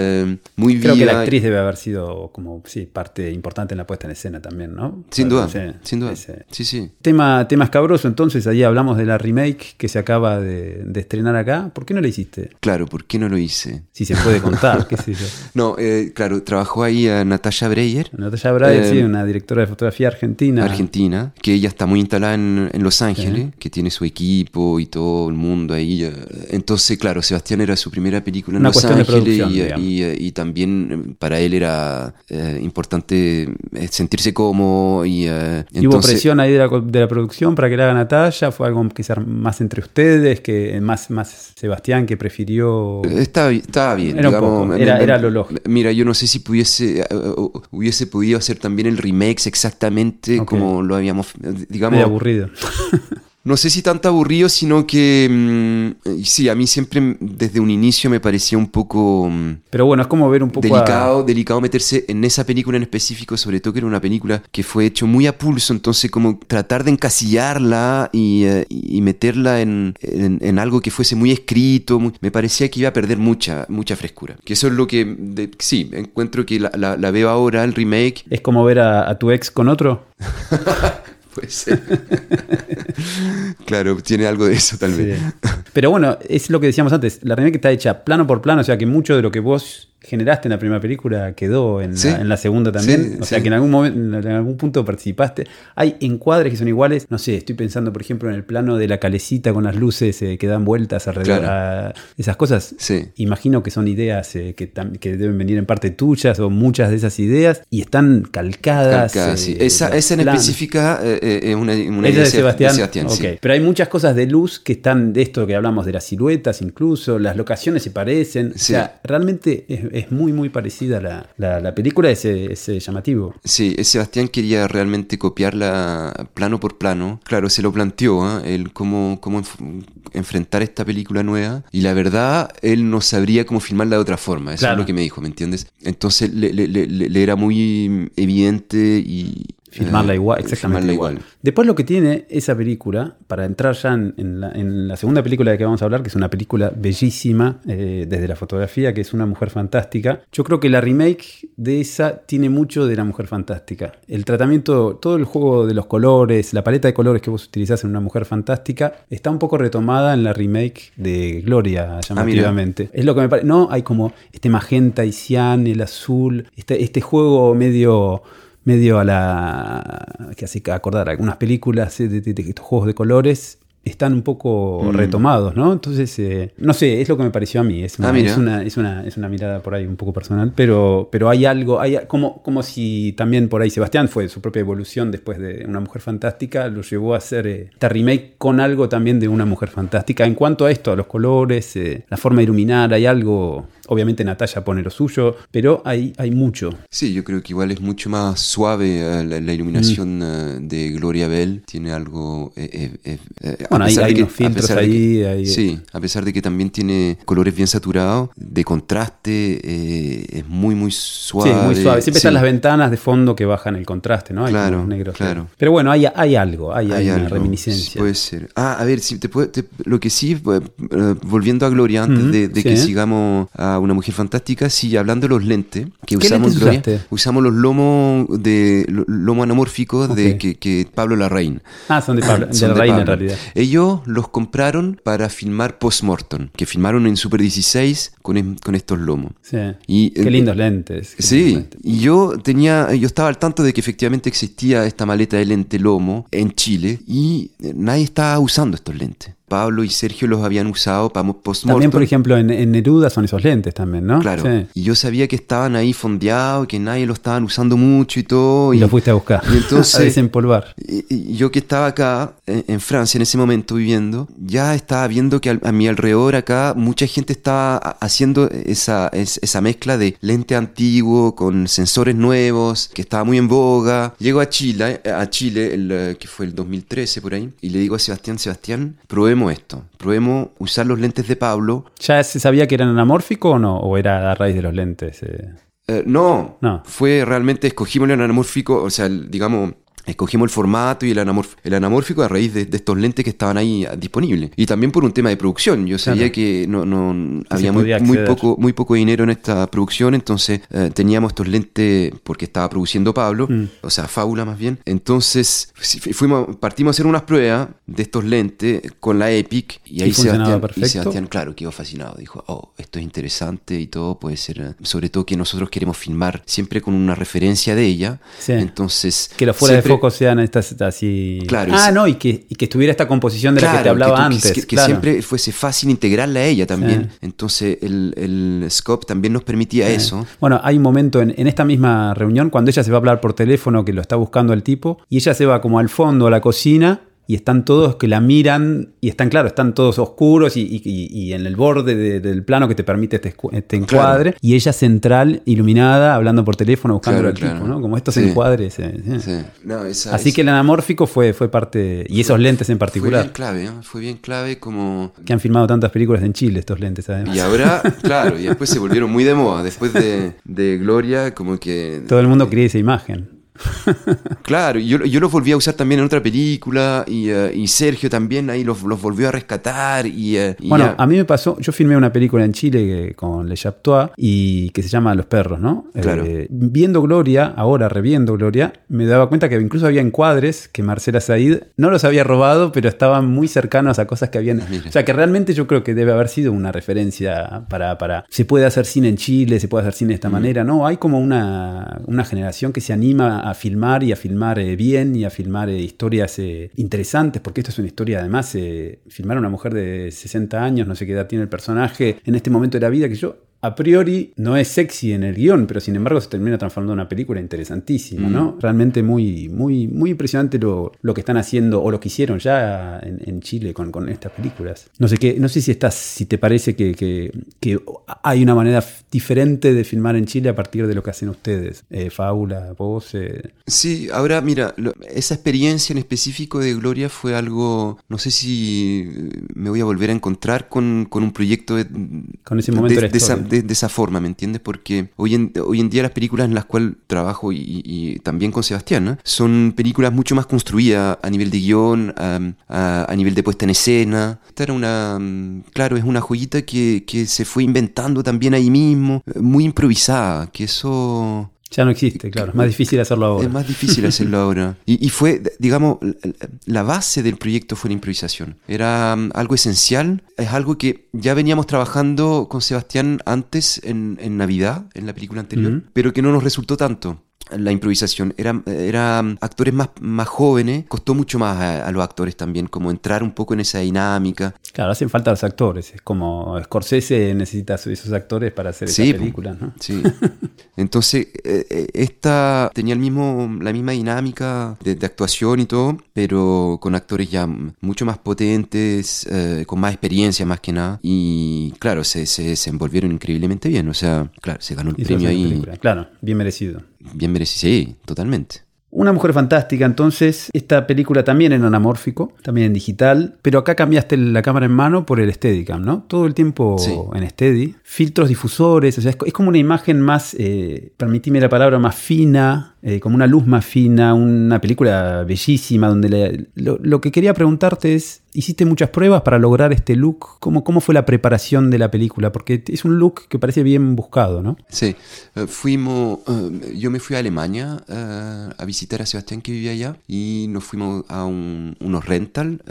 muy Creo que viva. la actriz debe haber sido como sí, parte importante en la puesta en escena también, ¿no? Sin duda, sí, sin duda. ese- Sí, sí. Tema, tema escabroso, entonces, ahí hablamos de la remake que se acaba de, de estrenar acá. ¿Por qué no la hiciste? Claro, ¿por qué no lo hice? Si se puede contar, qué sé yo. No, eh, claro, trabajó ahí a Natalia Breyer, Natalia Braille, Eh, sí, una directora de fotografía argentina. Argentina, que ella está muy instalada en, en Los Ángeles, Sí. que tiene su equipo y todo el mundo ahí. Entonces, claro, Sebastián era su primera película en Una Los Ángeles y, eh, y, eh, y también eh, para él era eh, importante sentirse cómodo y eh, ¿Y hubo presión ahí de la, de la producción para que la haga Natalia? ¿Fue algo sea más entre ustedes, que más, más Sebastián que prefirió...? Estaba, estaba bien, Era digamos. poco, era- me- era lo lógico. Mira, yo no sé si pudiese, hubiese podido hacer también el remake exactamente como lo habíamos, digamos, aburrido. No sé si tanto aburrido, sino que mm, sí, a mí siempre mm, desde un inicio me parecía un poco mm, Pero bueno, es como ver un poco a- delicado, delicado meterse en esa película en específico, sobre todo que era una película que fue hecho muy a pulso, entonces como tratar de encasillarla y, eh, y meterla en, en- en algo que fuese muy escrito, muy- me parecía que iba a perder mucha, mucha frescura. Que eso es lo que, de- sí, encuentro que la, la- la veo ahora, el remake, Es como ver a, a tu ex con otro. puede ser. claro, tiene algo de eso tal vez. Pero bueno, es lo que decíamos antes. La remake está hecha plano por plano, o sea que mucho de lo que vos generaste en la primera película quedó en, Sí. la, en la segunda también. Sí, o sea sí. que en algún momento, en algún punto participaste. Hay encuadres que son iguales. No sé, estoy pensando, por ejemplo, en el plano de la calecita con las luces eh, que dan vueltas alrededor. Claro. a- esas cosas. Sí. Imagino que son ideas eh, que, que deben venir en parte tuyas o muchas de esas ideas y están calcadas. Calcada, eh, sí. esa, esa en específica eh, es una, una idea de Sebastián. Pero hay muchas cosas de luz que están de esto que hablamos de las siluetas, incluso las locaciones se parecen. O sea, realmente es, es muy, muy parecida la, la, la película, es, es llamativo. Sí, Sebastián quería realmente copiarla plano por plano. Claro, se lo planteó, ¿eh? el cómo, cómo enf- enfrentar esta película nueva. Y la verdad, él no sabría cómo filmarla de otra forma. Eso Claro. es lo que me dijo, ¿me entiendes? Entonces le- le- le era muy evidente y... Filmarla eh, igual, exactamente filmarla igual. Después lo que tiene esa película, para entrar ya en, en la, en la segunda película de que vamos a hablar, que es una película bellísima eh, desde la fotografía, que es Una Mujer Fantástica, yo creo que la remake de esa tiene mucho de la Mujer Fantástica. El tratamiento, todo el juego de los colores, la paleta de colores que vos utilizás en Una Mujer Fantástica, está un poco retomada en la remake de Gloria, llamativamente. es lo que me parece. No, hay como este magenta y cian, el azul, este, este juego medio medio a la que hace acordar algunas películas de, de- de estos juegos de colores están un poco Mm. retomados, ¿no? Entonces, eh, no sé, es lo que me pareció a mí. Es una, Ah, es una, es una, es una mirada por ahí un poco personal, pero, pero hay algo, hay como, como si también por ahí Sebastián fue su propia evolución después de Una Mujer Fantástica, lo llevó a hacer eh, esta remake con algo también de Una Mujer Fantástica. En cuanto a esto, a los colores, eh, la forma de iluminar, hay algo. Obviamente Natalia pone lo suyo, pero hay, hay mucho. Sí, yo creo que igual es mucho más suave eh, la, la iluminación Mm. eh, de Gloria Bell. Tiene algo... eh, eh, eh, eh, Bueno, hay- hay que- unos filtros que- ahí, hay- Sí, a pesar de que también tiene colores bien saturados, de contraste, es muy, muy suave. Sí, muy suave. Siempre Sí. están las ventanas de fondo que bajan el contraste, ¿no? Hay Claro, negros. claro. Pero bueno, hay, hay algo, hay, hay Hay una reminiscencia. sí, puede ser. Ah, a ver, si te puedo- te- lo que sí, volviendo a Gloria, antes de, que sigamos a Una Mujer Fantástica, sí, hablando de los lentes que ¿Qué usamos, lentes Gloria, usaste? usamos los lomos de lo- lomo anamórficos de que, que Pablo Larraín. Ah, son de Pablo, Son de reina en realidad. Ellos los compraron para filmar Postmortem, que filmaron en Super 16 con, con estos lomos. Sí. Y, Qué lindos lentes. qué Sí, lentes. y yo tenía, yo estaba al tanto de que efectivamente existía esta maleta de lente lomo en Chile y nadie estaba usando estos lentes. Pablo y Sergio los habían usado para postmortem. También, por ejemplo, en, en Neruda son esos lentes también, ¿no? Claro. Sí. Y yo sabía que estaban ahí fondeados, que nadie lo estaban usando mucho y todo. Y lo fuiste a buscar. y entonces- a desempolvar. Y, y yo que estaba acá, en, en Francia, en ese momento viviendo, ya estaba viendo que al- a, mi alrededor acá mucha gente estaba ha- haciendo esa, es- esa mezcla de lente antiguo con sensores nuevos, que estaba muy en boga. Llego a Chile, a Chile el, eh, que fue el 2013 por ahí, y le digo a Sebastián, Sebastián, probemos esto, probemos usar los lentes de Pablo. ¿Ya se sabía que eran anamórficos o no? ¿O era a raíz de los lentes? eh? Eh, no, No. fue realmente, escogimos el anamórfico, o sea, el- digamos, escogimos el formato y el, anamorf- el anamórfico a raíz de, de estos lentes que estaban ahí ah, disponibles. Y también por un tema de producción. Yo sabía Claro. que no, no había muy, poco, muy poco dinero en esta producción, entonces eh, teníamos estos lentes porque estaba produciendo Pablo, Mm. o sea, Fábula más bien. Entonces fuimos, partimos a hacer unas pruebas de estos lentes con la Epic y ahí Y Sebastián, y. Sebastián, claro, quedó fascinado. Dijo, oh, esto es interesante y todo puede ser, eh, sobre todo que nosotros queremos filmar siempre con una referencia de ella. Sí. Entonces, Que los fuera de foco sean estas así. Claro, Ah, no, y que, y que estuviera esta composición de la que te hablaba tú- antes. Que, que claro. siempre fuese fácil integrarla a ella también. Sí. Entonces, el, el scope también nos permitía Sí. eso. Bueno, hay un momento en, en esta misma reunión cuando ella se va a hablar por teléfono que lo está buscando al tipo y ella se va como al fondo a la cocina y están todos que la miran y están, claro, están todos oscuros y, y- en el borde de- del plano que te permite este, este encuadre y ella central, iluminada, hablando por teléfono buscando Claro, al claro. tipo, ¿no? Como estos Sí. encuadres. eh, eh. Sí. No, esa- Así esa- que el anamórfico fue, fue parte, y esos lentes en Fue bien particular, clave, ¿eh? fue bien clave como... que han filmado tantas películas en Chile, estos lentes además. Y ahora, claro, y después se volvieron muy de moda. Después de, de Gloria, como que... Todo el mundo quería esa imagen. Claro, yo, yo los volví a usar también en otra película y, eh, y Sergio también ahí los, los volvió a rescatar y... eh, y Bueno, a mí me pasó, yo filmé una película en Chile con Le Chaptois y que se llama Los perros, ¿no? Claro. Eh, viendo Gloria, ahora reviendo Gloria, me daba cuenta que incluso había encuadres que Marcela Said no los había robado, pero estaban muy cercanos a cosas que habían. Mira. O sea, que realmente yo creo que debe haber sido una referencia para. para se puede hacer cine en Chile, se puede hacer cine de esta manera, ¿no? Hay como una, una generación que se anima a filmar y a filmar eh, bien y a filmar eh, historias eh, interesantes, porque esto es una historia, además, eh, filmar a una mujer de 60 años, no sé qué edad tiene el personaje, en este momento de la vida que yo a priori no es sexy en el guion, pero sin embargo se termina transformando en una película interesantísima, ¿no? Realmente muy, muy, muy impresionante lo, lo, que están haciendo o lo que hicieron ya en, Chile con, con, estas películas. No sé qué, no sé si estás, si te parece que, que, que, hay una manera diferente de filmar en Chile a partir de lo que hacen ustedes. Eh, Fábula, vos. Eh. Sí, ahora mira, esa experiencia en específico de Gloria fue algo, no sé si me voy a volver a encontrar con, con un proyecto de, con ese momento de, esa, de, esa, forma, ¿me entiendes? Porque hoy en, hoy en día las películas en las cuales trabajo y, también con Sebastián son películas mucho más construidas a nivel de guion, a, a, nivel de puesta en escena. Esta era una, mm, claro, es una joyita que, que se fue inventando también ahí mismo, muy improvisada, que eso ya no existe, claro. Es más difícil hacerlo ahora. Es más difícil hacerlo ahora. Y, fue, digamos, la base del proyecto fue la improvisación. Era um, algo esencial. Es algo que ya veníamos trabajando con Sebastián antes en, Navidad, en la película anterior, pero que no nos resultó tanto la improvisación. Eran era actores más, más jóvenes, costó mucho más a, los actores también, como entrar un poco en esa dinámica. Claro, hacen falta los actores. Es como Scorsese necesita esos actores para hacer esa película, ¿no? Sí. Entonces, eh, eh, esta tenía el mismo, la misma dinámica de, actuación y todo, pero con actores ya mucho más potentes, eh, con más experiencia más que nada. Y claro, se, se, se envolvieron increíblemente bien. O sea, claro, se ganó el premio ahí. Claro, bien merecido bien merecido, sí, totalmente. Una mujer fantástica, entonces, esta película también en anamórfico, también en digital, pero acá cambiaste la cámara en mano por el Steadicam, ¿no? Todo el tiempo en Steady. Filtros difusores, o sea, es, como una imagen más, eh, permitime la palabra, más fina, eh, como una luz más fina, una película bellísima, donde lo, que quería preguntarte es, ¿hiciste muchas pruebas para lograr este look? ¿Cómo, ¿Cómo fue la preparación de la película? Porque es un look que parece bien buscado, ¿no? Sí, eh, fuimos, eh, yo me fui a Alemania a visitar a Sebastián que vivía allá y nos fuimos a unos rental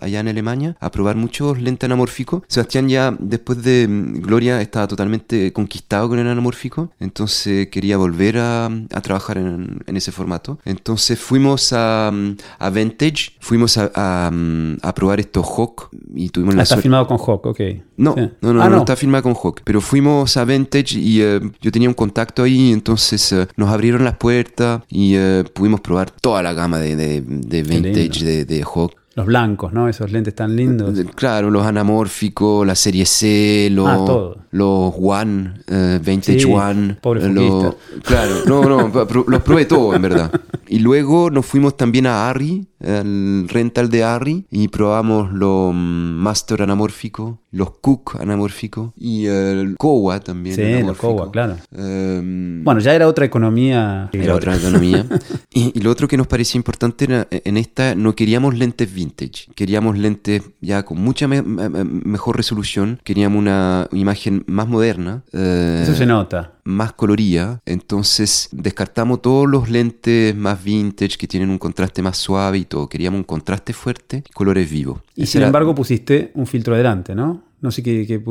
allá en Alemania a probar muchos lentes anamórficos. Sebastián ya después de mm, Gloria estaba totalmente conquistado con el anamórfico, entonces quería volver a, a trabajar en en, ese formato. Entonces fuimos a, a Vintage, fuimos a, a, probar estos Hawk y tuvimos la ah, Está filmado con Hawk, ok. No, no, no, ah, no, está filmado con Hawk. Pero fuimos a Vintage y eh, yo tenía un contacto ahí, entonces eh, nos abrieron las puertas y eh, pudimos probar toda la gama de, de, de Vintage, de, de Hawk. Los blancos, ¿no? Esos lentes tan lindos. Claro, los anamórficos, la serie C, los, ah, los One, uh, Vintage One. Pobre los, Claro, no, no, los probé todos, en verdad. Y luego nos fuimos también a Harry, el rental de Harry, y probamos los Master anamórfico, los Cook anamórficos y el Kowa también. Sí, los Kowa, claro. Em, bueno, ya era otra economía. Era otra economía. y, lo otro que nos parecía importante era, en esta no queríamos lentes vintage, queríamos lentes ya con mucha mejor resolución, queríamos una imagen más moderna. Eh, Eso se nota más colorida, entonces descartamos todos los lentes más vintage que tienen un contraste más suave y todo. Queríamos un contraste fuerte, colores vivos. Y sin embargo pusiste un filtro delante, ¿no? No sé qué,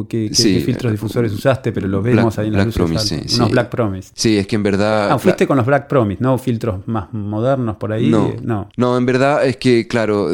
filtros difusores usaste, pero los vemos ahí en la Black Promise, sí, unos Black Promise. Sí, es que en verdad... Ah, fuiste con los Black Promise, ¿no? Filtros más modernos por ahí. No, no. no en verdad es que, claro,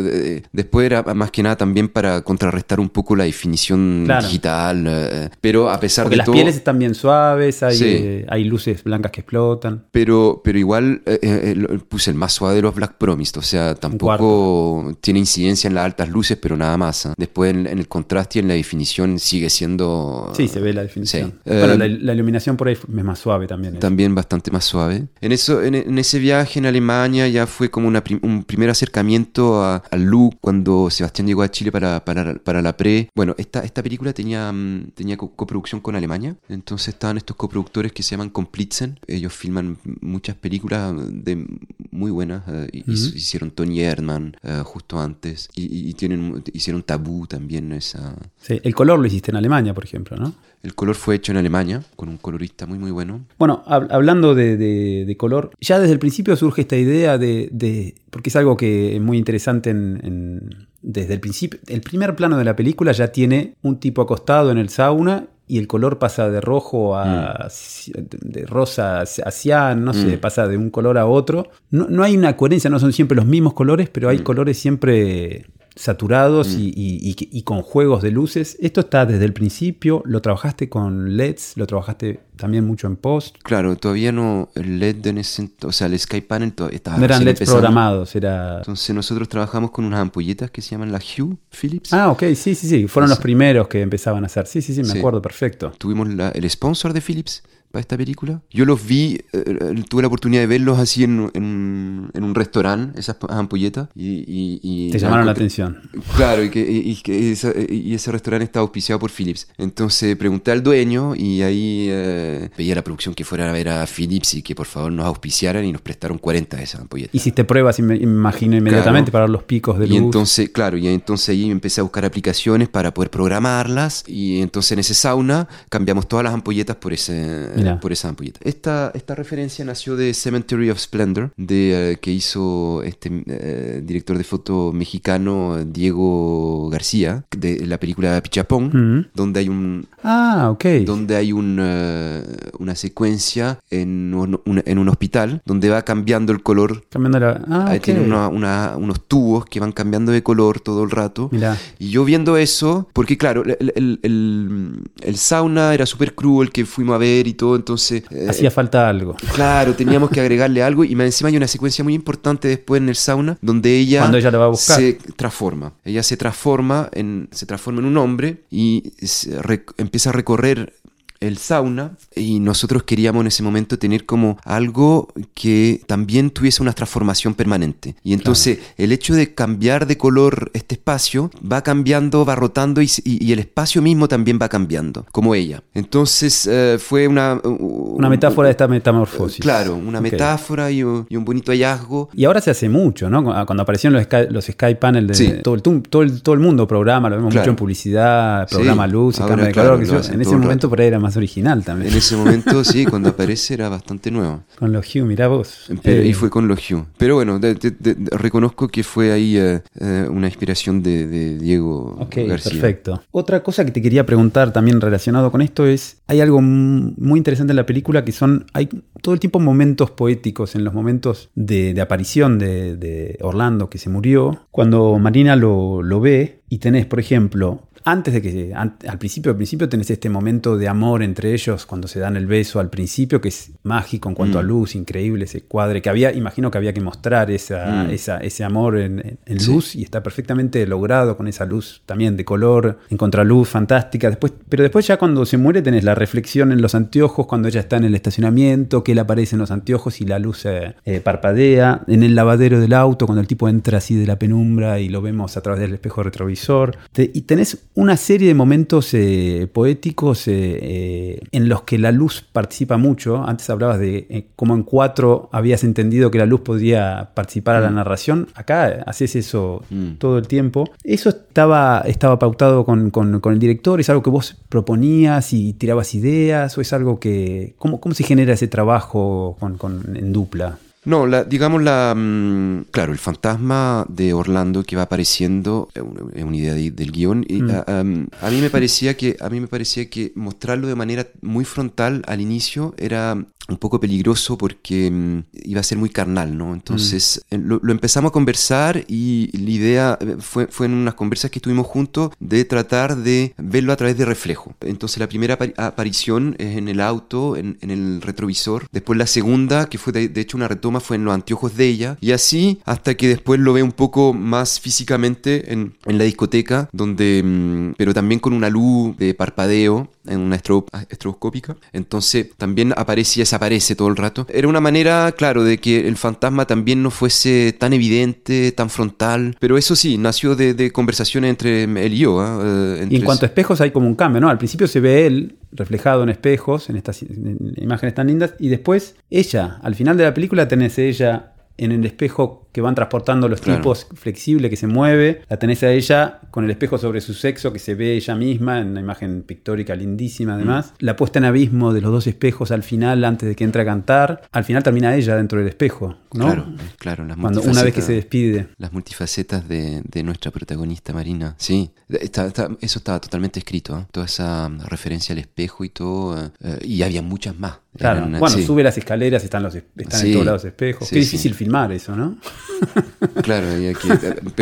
después era más que nada también para contrarrestar un poco la definición digital, eh, pero a pesar Porque de las todo... las pieles están bien suaves, hay, eh, hay luces blancas que explotan. Pero, pero igual eh, puse el más suave de los Black Promise, o sea, tampoco tiene incidencia en las altas luces, pero nada más. Después en el contraste y en la definición sigue siendo... Sí, se ve la definición. Bueno, la, eh, iluminación por ahí es más suave también. También bastante más suave. En, eso, en, ese viaje en Alemania ya fue como un primer acercamiento al look cuando Sebastián llegó a Chile para, para, para la pre. Bueno, esta, esta película tenía, mm, tenía coproducción con Alemania, entonces estaban estos coproductores que se llaman Komplitzen. Ellos filman muchas películas de muy buenas. Eh, hicieron Tony Erdmann eh, justo antes y, tienen, hicieron Tabú también. Esa, sí, el color lo hiciste en Alemania, por ejemplo, ¿no? El color fue hecho en Alemania, con un colorista muy, muy bueno. Bueno, hablando de, color, ya desde el principio surge esta idea de, porque es algo que es muy interesante en, desde el principio. El primer plano de la película ya tiene un tipo acostado en el sauna y el color pasa de rojo a mm. de rosa a cian, no sé, mm. pasa de un color a otro. No, no, hay una coherencia, no son siempre los mismos colores, pero hay mm. colores siempre saturados y, y- y- y con juegos de luces. ¿Esto está desde el principio? ¿Lo trabajaste con LEDs? ¿Lo trabajaste también mucho en post? Claro, todavía no, el LED en ese o sea, el Sky Panel to- estaba No eran LEDs empezando. programados, era... Entonces nosotros trabajamos con unas ampolletas que se llaman la Hue Philips. Ah, ok, sí, sí, sí. Fueron los primeros que empezaban a hacer. Sí, sí, sí, me Sí. acuerdo, perfecto. Tuvimos la- el sponsor de Philips para esta película. Yo los vi, eh, eh, tuve la oportunidad de verlos así en, en- en un restaurante, esas ampolletas. Y, y- y Te llamaron la atención. Claro, y, que, y- y que esa- y ese restaurante estaba auspiciado por Philips. Entonces pregunté al dueño y ahí eh, pedí a la producción que fuera a ver a Philips y que por favor nos auspiciaran y nos prestaron 40 de esas ampolletas. Hiciste pruebas, me imagino, inmediatamente Claro. para los picos de luz. Y entonces, claro, y entonces ahí empecé a buscar aplicaciones para poder programarlas y entonces en ese sauna cambiamos todas las ampolletas por, ese, Mira. por esa ampolleta. Esta, esta referencia nació de Cemetery of Splendor, de, eh, que hizo este eh, director de foto mexicano Diego García, de la película Pichapón, Mm. donde hay un, Ah, ok. donde hay un, eh, una secuencia en un, un- en un hospital donde va cambiando el color. Cambiando la... Ah, Ahí ok. tiene una- una- unos tubos que van cambiando de color todo el rato. Mirá. Y yo viendo eso, porque claro, el, el- el- el sauna era súper cruel que fuimos a ver y todo, entonces... eh, Hacía falta algo. Claro, teníamos que agregarle algo y más encima hay una secuencia muy importante después en el sauna donde ella, Cuando ella lo va a buscar. se transforma. Ella se transforma en, se transforma en un hombre y se empieza a recorrer el sauna y nosotros queríamos en ese momento tener como algo que también tuviese una transformación permanente. Y entonces el hecho de cambiar de color este espacio va cambiando, va rotando y, y- y el espacio mismo también va cambiando, como ella. Entonces eh, fue una... Una metáfora de esta metamorfosis. Claro, una Ok. metáfora y un, y un bonito hallazgo. Y ahora se hace mucho, ¿no? Cuando aparecieron los Sky, los Sky Panel de Sí. todo, el, todo, el, todo el mundo programa, lo vemos Claro. mucho en publicidad, Sí, programa luz, ahora, cambio de claro, lo sé yo. en ese momento por ahí era más original también. En ese momento, sí, cuando aparece era bastante nuevo. Con los Hue, mirá vos. Pero, Eh, y fue con los Hue. Pero bueno, de- de- de- reconozco que fue ahí eh, eh, una inspiración de, Diego Ok, García. perfecto. Otra cosa que te quería preguntar también relacionado con esto es, hay algo muy interesante en la película que son, hay todo el tiempo momentos poéticos, en los momentos de, aparición de, de Orlando que se murió, cuando Marina lo, lo ve y tenés, por ejemplo, antes de que, an- al principio, al principio tenés este momento de amor entre ellos cuando se dan el beso al principio, que es mágico en cuanto Mm. a luz, increíble ese cuadre, que había, imagino que había que mostrar esa, Mm. esa- ese amor en, en- en Sí. luz y está perfectamente logrado con esa luz también de color, en contraluz, fantástica. Después, pero después ya cuando se muere tenés la reflexión en los anteojos, cuando ella está en el estacionamiento, que él aparece en los anteojos y la luz eh, eh, parpadea, en el lavadero del auto, cuando el tipo entra así de la penumbra y lo vemos a través del espejo retrovisor. Te- y tenés una serie de momentos eh, poéticos eh, eh, en los que la luz participa mucho. Antes hablabas de cómo en cuatro habías entendido que la luz podía participar a la narración. Acá haces eso Mm. todo el tiempo. ¿Eso estaba, estaba pautado con, con- con el director? ¿Es algo que vos proponías y tirabas ideas? ¿O es algo que... ¿Cómo, cómo se genera ese trabajo con, con- en dupla? No, la, digamos la... mm, claro, el fantasma de Orlando que va apareciendo es una, idea de- del guion. Y, Mm. a, mí me parecía que a mí me parecía que mostrarlo de manera muy frontal al inicio era un poco peligroso porque mm, iba a ser muy carnal, ¿no? Entonces lo, lo empezamos a conversar y la idea eh, fue, fue en unas conversas que estuvimos juntos de tratar de verlo a través de reflejo. Entonces la primera apari- aparición es en el auto, en, en el retrovisor. Después la segunda, que fue de, de hecho una retoma, fue en los anteojos de ella. Y así hasta que después lo ve un poco más físicamente en, en la discoteca, donde, mm, pero también con una luz de parpadeo en una estro- estroboscópica. Entonces también aparece y desaparece todo el rato. Era una manera, claro, de que el fantasma también no fuese tan evidente, tan frontal. Pero eso sí, nació de, de conversaciones entre él y yo. ¿ah? Eh, Y en cuanto a espejos hay como un cambio, ¿no? Al principio se ve él reflejado en espejos, en estas en imágenes tan lindas, y después ella, al final de la película tenés ella en el espejo que van transportando los Claro. tipos flexible que se mueve, la tenés a ella con el espejo sobre su sexo que se ve ella misma en una imagen pictórica lindísima además, la puesta en abismo de los dos espejos al final antes de que entre a cantar, al final termina ella dentro del espejo, ¿no? Claro, claro. Las Cuando una vez que se despide. Las multifacetas de, de nuestra protagonista Marina. Sí, está- está- eso estaba totalmente escrito. ¿eh? Toda esa mm, referencia al espejo y todo. eh, y había muchas más. Claro, Eran, bueno, sí. sube las escaleras, están, los, están Sí, en todos lados espejos. sí, Qué difícil filmar eso, ¿no? Claro, había que,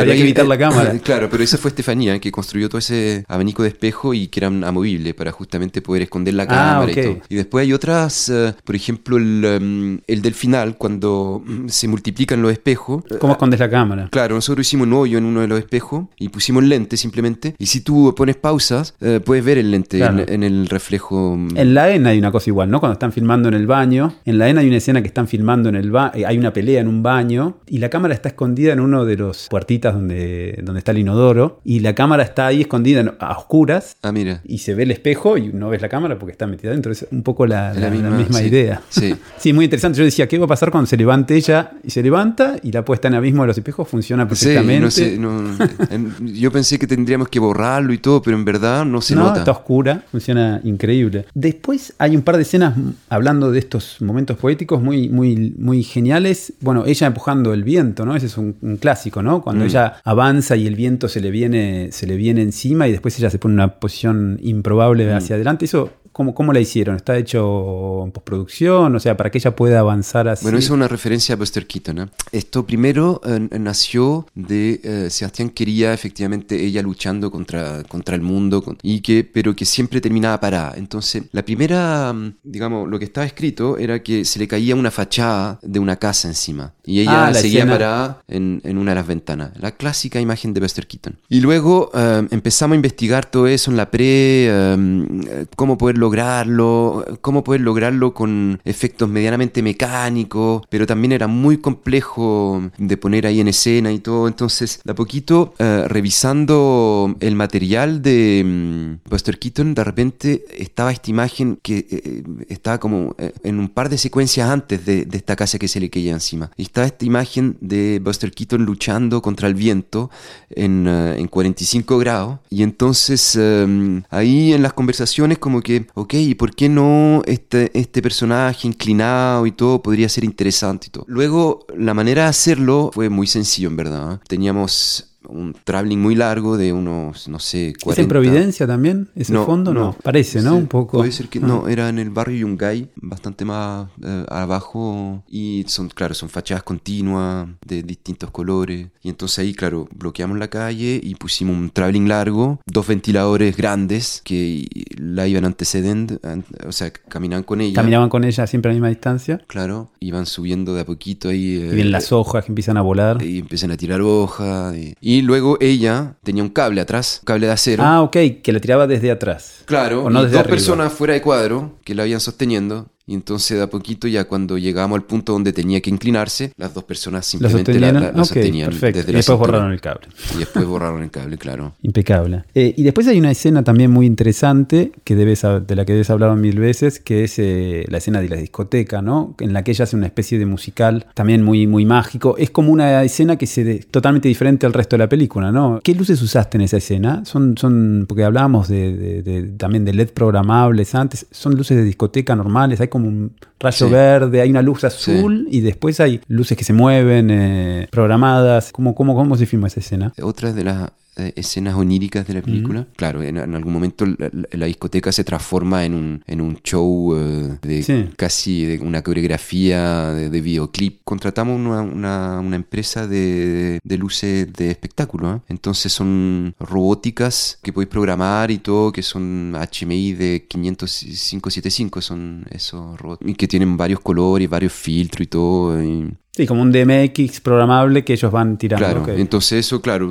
Había que evitar la cámara. Claro, pero esa fue Estefanía que construyó todo ese abanico de espejo y que eran amovibles para justamente poder esconder la Ah, cámara ok. y todo. Y después hay otras, eh, por ejemplo, el, em, el del final, cuando se multiplican los espejos. ¿Cómo escondes la cámara? Claro, nosotros hicimos un hoyo en uno de los espejos y pusimos lente simplemente. Y si tú pones pausas, eh, puedes ver el lente Claro. en, en el reflejo. mm, En la EN hay una cosa igual, ¿no? Cuando están filmando en el baño, en la EN hay una escena que están filmando en el baño, hay una pelea en un baño y la cámara está escondida en uno de los puertitas donde, donde está el inodoro y la cámara está ahí escondida a oscuras Ah, mira. y se ve el espejo y no ves la cámara porque está metida dentro. Es un poco la, Es la- la misma, sí. idea. Sí. Sí, muy interesante. Yo decía, ¿qué va a pasar cuando se levante ella? Y se levanta y la puesta en abismo de los espejos funciona Sí, perfectamente. no sé, no- en- yo pensé que tendríamos que borrarlo y todo, pero en verdad no se no, nota. está oscura, funciona increíble. Después hay un par de escenas mm, hablando de estos momentos poéticos muy, muy, muy geniales. Bueno, ella empujando el viento, ¿no? Ese es un, un clásico, ¿no? Cuando Mm. ella avanza y el viento se le viene, se le viene encima y después ella se pone en una posición improbable Mm. hacia adelante. Eso. ¿Cómo, ¿Cómo la hicieron? ¿Está hecho en postproducción? O sea, para que ella pueda avanzar así. Bueno, eso es una referencia a Buster Keaton. ¿eh? Esto primero eh, nació de eh, Sebastián quería efectivamente ella luchando contra, contra el mundo, con- y que, pero que siempre terminaba parada. Entonces, la primera, mm, digamos, lo que estaba escrito era que se le caía una fachada de una casa encima. Y ella Ah, seguía escena. parada en, en una de las ventanas. La clásica imagen de Buster Keaton. Y luego eh, empezamos a investigar todo eso en la pre, eh, cómo poder lograrlo, cómo poder lograrlo con efectos medianamente mecánicos, pero también era muy complejo de poner ahí en escena y todo. Entonces, de a poquito, eh, revisando el material de mm, Buster Keaton, de repente estaba esta imagen que eh, estaba como eh, en un par de secuencias antes de, esta casa que se le caía encima. Y estaba esta imagen de Buster Keaton luchando contra el viento en, eh, en 45 grados. Y entonces eh, ahí en las conversaciones como que, ok, ¿y por qué no este, este personaje inclinado y todo podría ser interesante y todo? Luego la manera de hacerlo fue muy sencillo en verdad. ¿eh? Teníamos un traveling muy largo de unos, no sé, 40... ¿Es en Providencia también? ¿Ese No, fondo? No. no. Parece, ¿no? Sí, un poco. Puede ser que Ah. no, era en el barrio Yungay, bastante más eh, abajo y son, claro, son fachadas continuas de distintos colores y entonces ahí, claro, bloqueamos la calle y pusimos un traveling largo, dos ventiladores grandes que la iban antecedendo, an- o sea, caminaban con ella. Caminaban con ella siempre a la misma distancia. Claro, iban subiendo de a poquito ahí. Y eh, vienen las hojas que empiezan a volar. y empiezan a tirar hojas. Y, y luego ella tenía un cable atrás, un cable de acero. Ah, ok, que la tiraba desde atrás. Claro, O no y desde dos arriba. personas fuera de cuadro que la habían sosteniendo. Y entonces de a poquito ya cuando llegamos al punto donde tenía que inclinarse, las dos personas ¿Lo simplemente la, la- la ok, sostenían perfecto. desde Y después cintura. borraron el cable. Y después borraron el cable, claro. Impecable. Eh, y después hay una escena también muy interesante que debes, de la que debes hablar mil veces, que es eh, la escena de la discoteca, ¿no? En la que ella hace una especie de musical también muy, muy mágico. Es como una escena que se de- totalmente diferente al resto de la película, ¿no? ¿Qué luces usaste en esa escena? Son, son porque hablábamos de- también de LED programables antes. Son luces de discoteca normales. Hay como un rayo Sí. verde, hay una luz azul y después hay luces que se mueven, eh, programadas. ¿Cómo, cómo, ¿Cómo se filma esa escena? Otra de las eh, escenas oníricas de la película. Claro, en, en algún momento la, discoteca se transforma en un, en un show eh, de Sí. casi de una coreografía de, de videoclip. Contratamos una, una- una empresa de, de luces de espectáculo. ¿eh? Entonces son robóticas que podéis programar y todo, que son HMI de 575, son esos robots. Y que tienen varios colores, varios filtros y todo. y- Sí, como un DMX programable que ellos van tirando. Claro, ok. entonces eso, claro,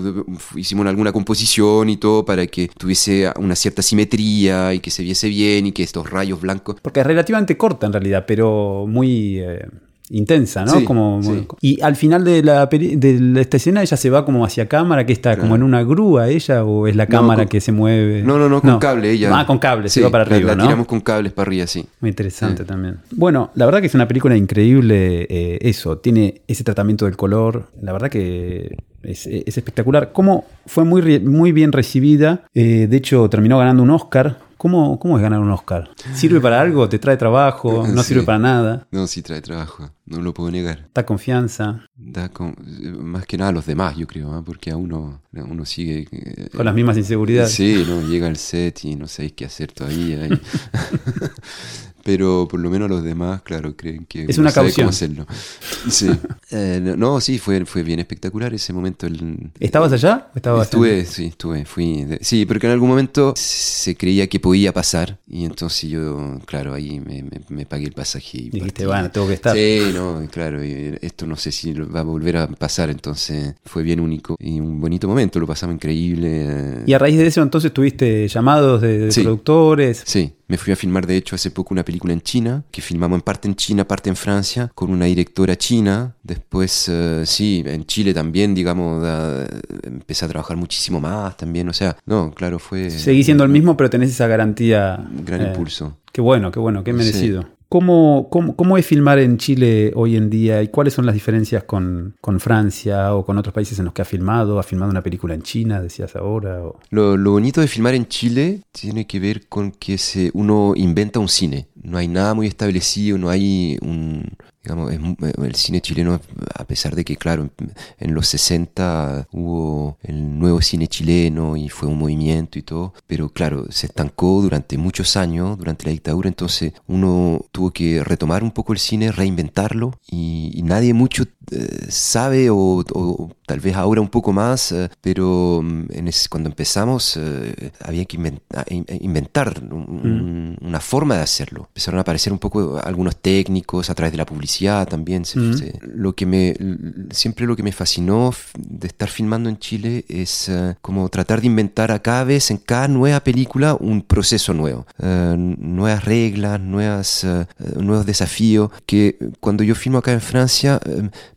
hicimos alguna composición y todo para que tuviese una cierta simetría y que se viese bien y que estos rayos blancos... Porque es relativamente corta en realidad, pero muy eh, intensa, ¿no? Sí, como, sí. Y al final de, la, de esta escena ella se va como hacia cámara, que está como en una grúa ella o es la cámara con- que se mueve. No, no, no, con cable ella. Ah, con cable, Sí, se va para la- arriba, La, ¿no? tiramos con cables para arriba, sí. Muy interesante también. Bueno, la verdad que es una película increíble. eh, eso, tiene ese tratamiento del color. La verdad que es, es espectacular. Cómo fue muy, muy bien recibida. eh, de hecho, terminó ganando un Oscar. ¿Cómo, ¿Cómo es ganar un Oscar? ¿Sirve para algo? ¿Te trae trabajo? ¿No Sí. sirve para nada? No, sí trae trabajo, no lo puedo negar. ¿Da confianza? Da con- más que nada a los demás, yo creo, ¿eh? porque a uno, uno sigue... eh, Con las mismas inseguridades. Sí, no, llega al set y no sabéis qué hacer todavía. y- pero por lo menos los demás, claro, creen que es una sabe cómo hacerlo. Sí. Eh, no, sí, fue, fue bien espectacular ese momento. El, ¿Estabas allá? estabas Estuve, sí, estuve, fui. de- sí, porque en algún momento se creía que podía pasar y entonces yo, claro, ahí me, me- me pagué el pasaje y Dijiste, bueno, tengo que estar. Sí, no, claro, esto no sé si va a volver a pasar, entonces fue bien único y un bonito momento, lo pasamos increíble. Y a raíz de eso entonces tuviste llamados de, de Sí. productores. Sí, me fui a filmar de hecho hace poco una película en China, que filmamos en parte en China, parte en Francia, con una directora china. Después, eh, sí, en Chile también, digamos, da- empecé a trabajar muchísimo más también. O sea, no, claro, fue Seguís siendo el mismo, pero tenés esa garantía. un gran eh, impulso. Qué bueno, qué bueno, qué Sí. ¿Cómo, cómo, cómo es filmar en Chile hoy en día y cuáles son las diferencias con, con Francia o con otros países en los que has filmado? ¿Has filmado una película en China, decías ahora? o- Lo, lo bonito de filmar en Chile tiene que ver con que se, uno inventa un cine. No hay nada muy establecido, no hay un... Digamos, es mu- el cine chileno, a pesar de que, claro, en, los 60 hubo el nuevo cine chileno y fue un movimiento y todo, pero claro, se estancó durante muchos años, durante la dictadura, entonces uno tuvo que retomar un poco el cine, reinventarlo y, y nadie mucho eh, sabe o, o tal vez ahora un poco más, eh, pero mm, en ese- cuando empezamos eh, había que inventa- in- inventar un- un- una forma de hacerlo. Empezaron a aparecer un poco algunos técnicos a través de la publicidad también. se- Mm. se- lo que me, siempre lo que me fascinó de estar filmando en Chile es eh, como tratar de inventar a cada vez, en cada nueva película, un proceso nuevo. Eh, nuevas reglas, nuevas, eh, nuevos desafíos, que cuando yo filmo acá en Francia,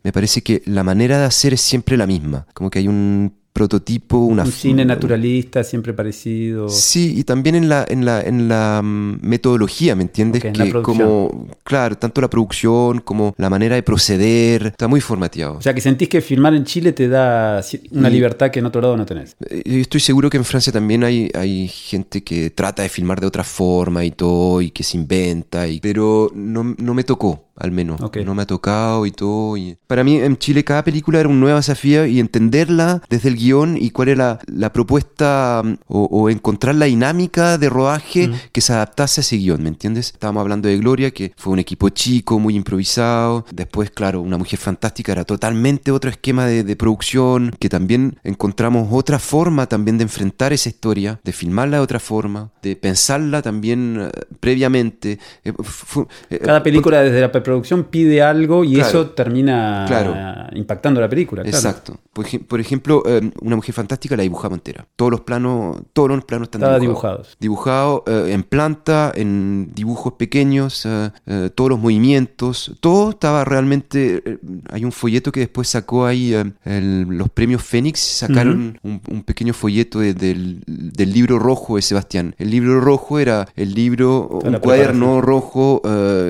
me parece que la manera de hacer es siempre la misma. Como que hay un prototipo, una un cine naturalista, siempre parecido. Sí, y también en la, en la, en la mm, metodología, ¿me entiendes? Ok, en la que producción. como, claro, tanto la producción como la manera de proceder, está muy formateado. O sea que sentís que filmar en Chile te da una Y- libertad que en otro lado no tenés. Eh, estoy seguro que en Francia también hay, hay gente que trata de filmar de otra forma y todo, y que se inventa, y, pero no, no me tocó, al menos. Ok. No me ha tocado y todo. Y... Para mí en Chile cada película era un nuevo desafío y entenderla desde el guion y cuál era la, la propuesta mm, o, o encontrar la dinámica de rodaje que se adaptase a ese guion, ¿me entiendes? Estábamos hablando de Gloria, que fue un equipo chico, muy improvisado. Después, claro, Una Mujer Fantástica era totalmente otro esquema de, de producción, que también encontramos otra forma también de enfrentar esa historia, de filmarla de otra forma, de pensarla también eh, previamente. Eh, fu- eh, Cada película desde la preproducción pide algo y Claro. eso termina Claro. impactando la película. claro. Exacto. Por, ej- por ejemplo, eh, Una Mujer Fantástica la dibujamos entera. Todos los planos, todos los planos están dibujados. dibujados. Dibujado eh, en planta, en dibujos pequeños, eh, eh, todos los movimientos, todo estaba realmente. hay un folleto que después sacó ahí el- los premios Fénix, sacaron un, un pequeño folleto de- del, del libro rojo de Sebastián. El libro rojo era el libro, un cuaderno rojo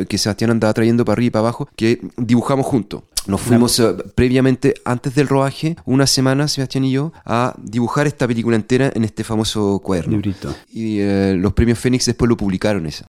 que Sebastián andaba trayendo para arriba y para abajo, que dibujamos juntos. Nos fuimos eh, previamente, antes del rodaje, una semana, Sebastián y yo, a dibujar esta película entera en este famoso cuaderno. Librito. Y eh, los premios Fénix después lo publicaron eso.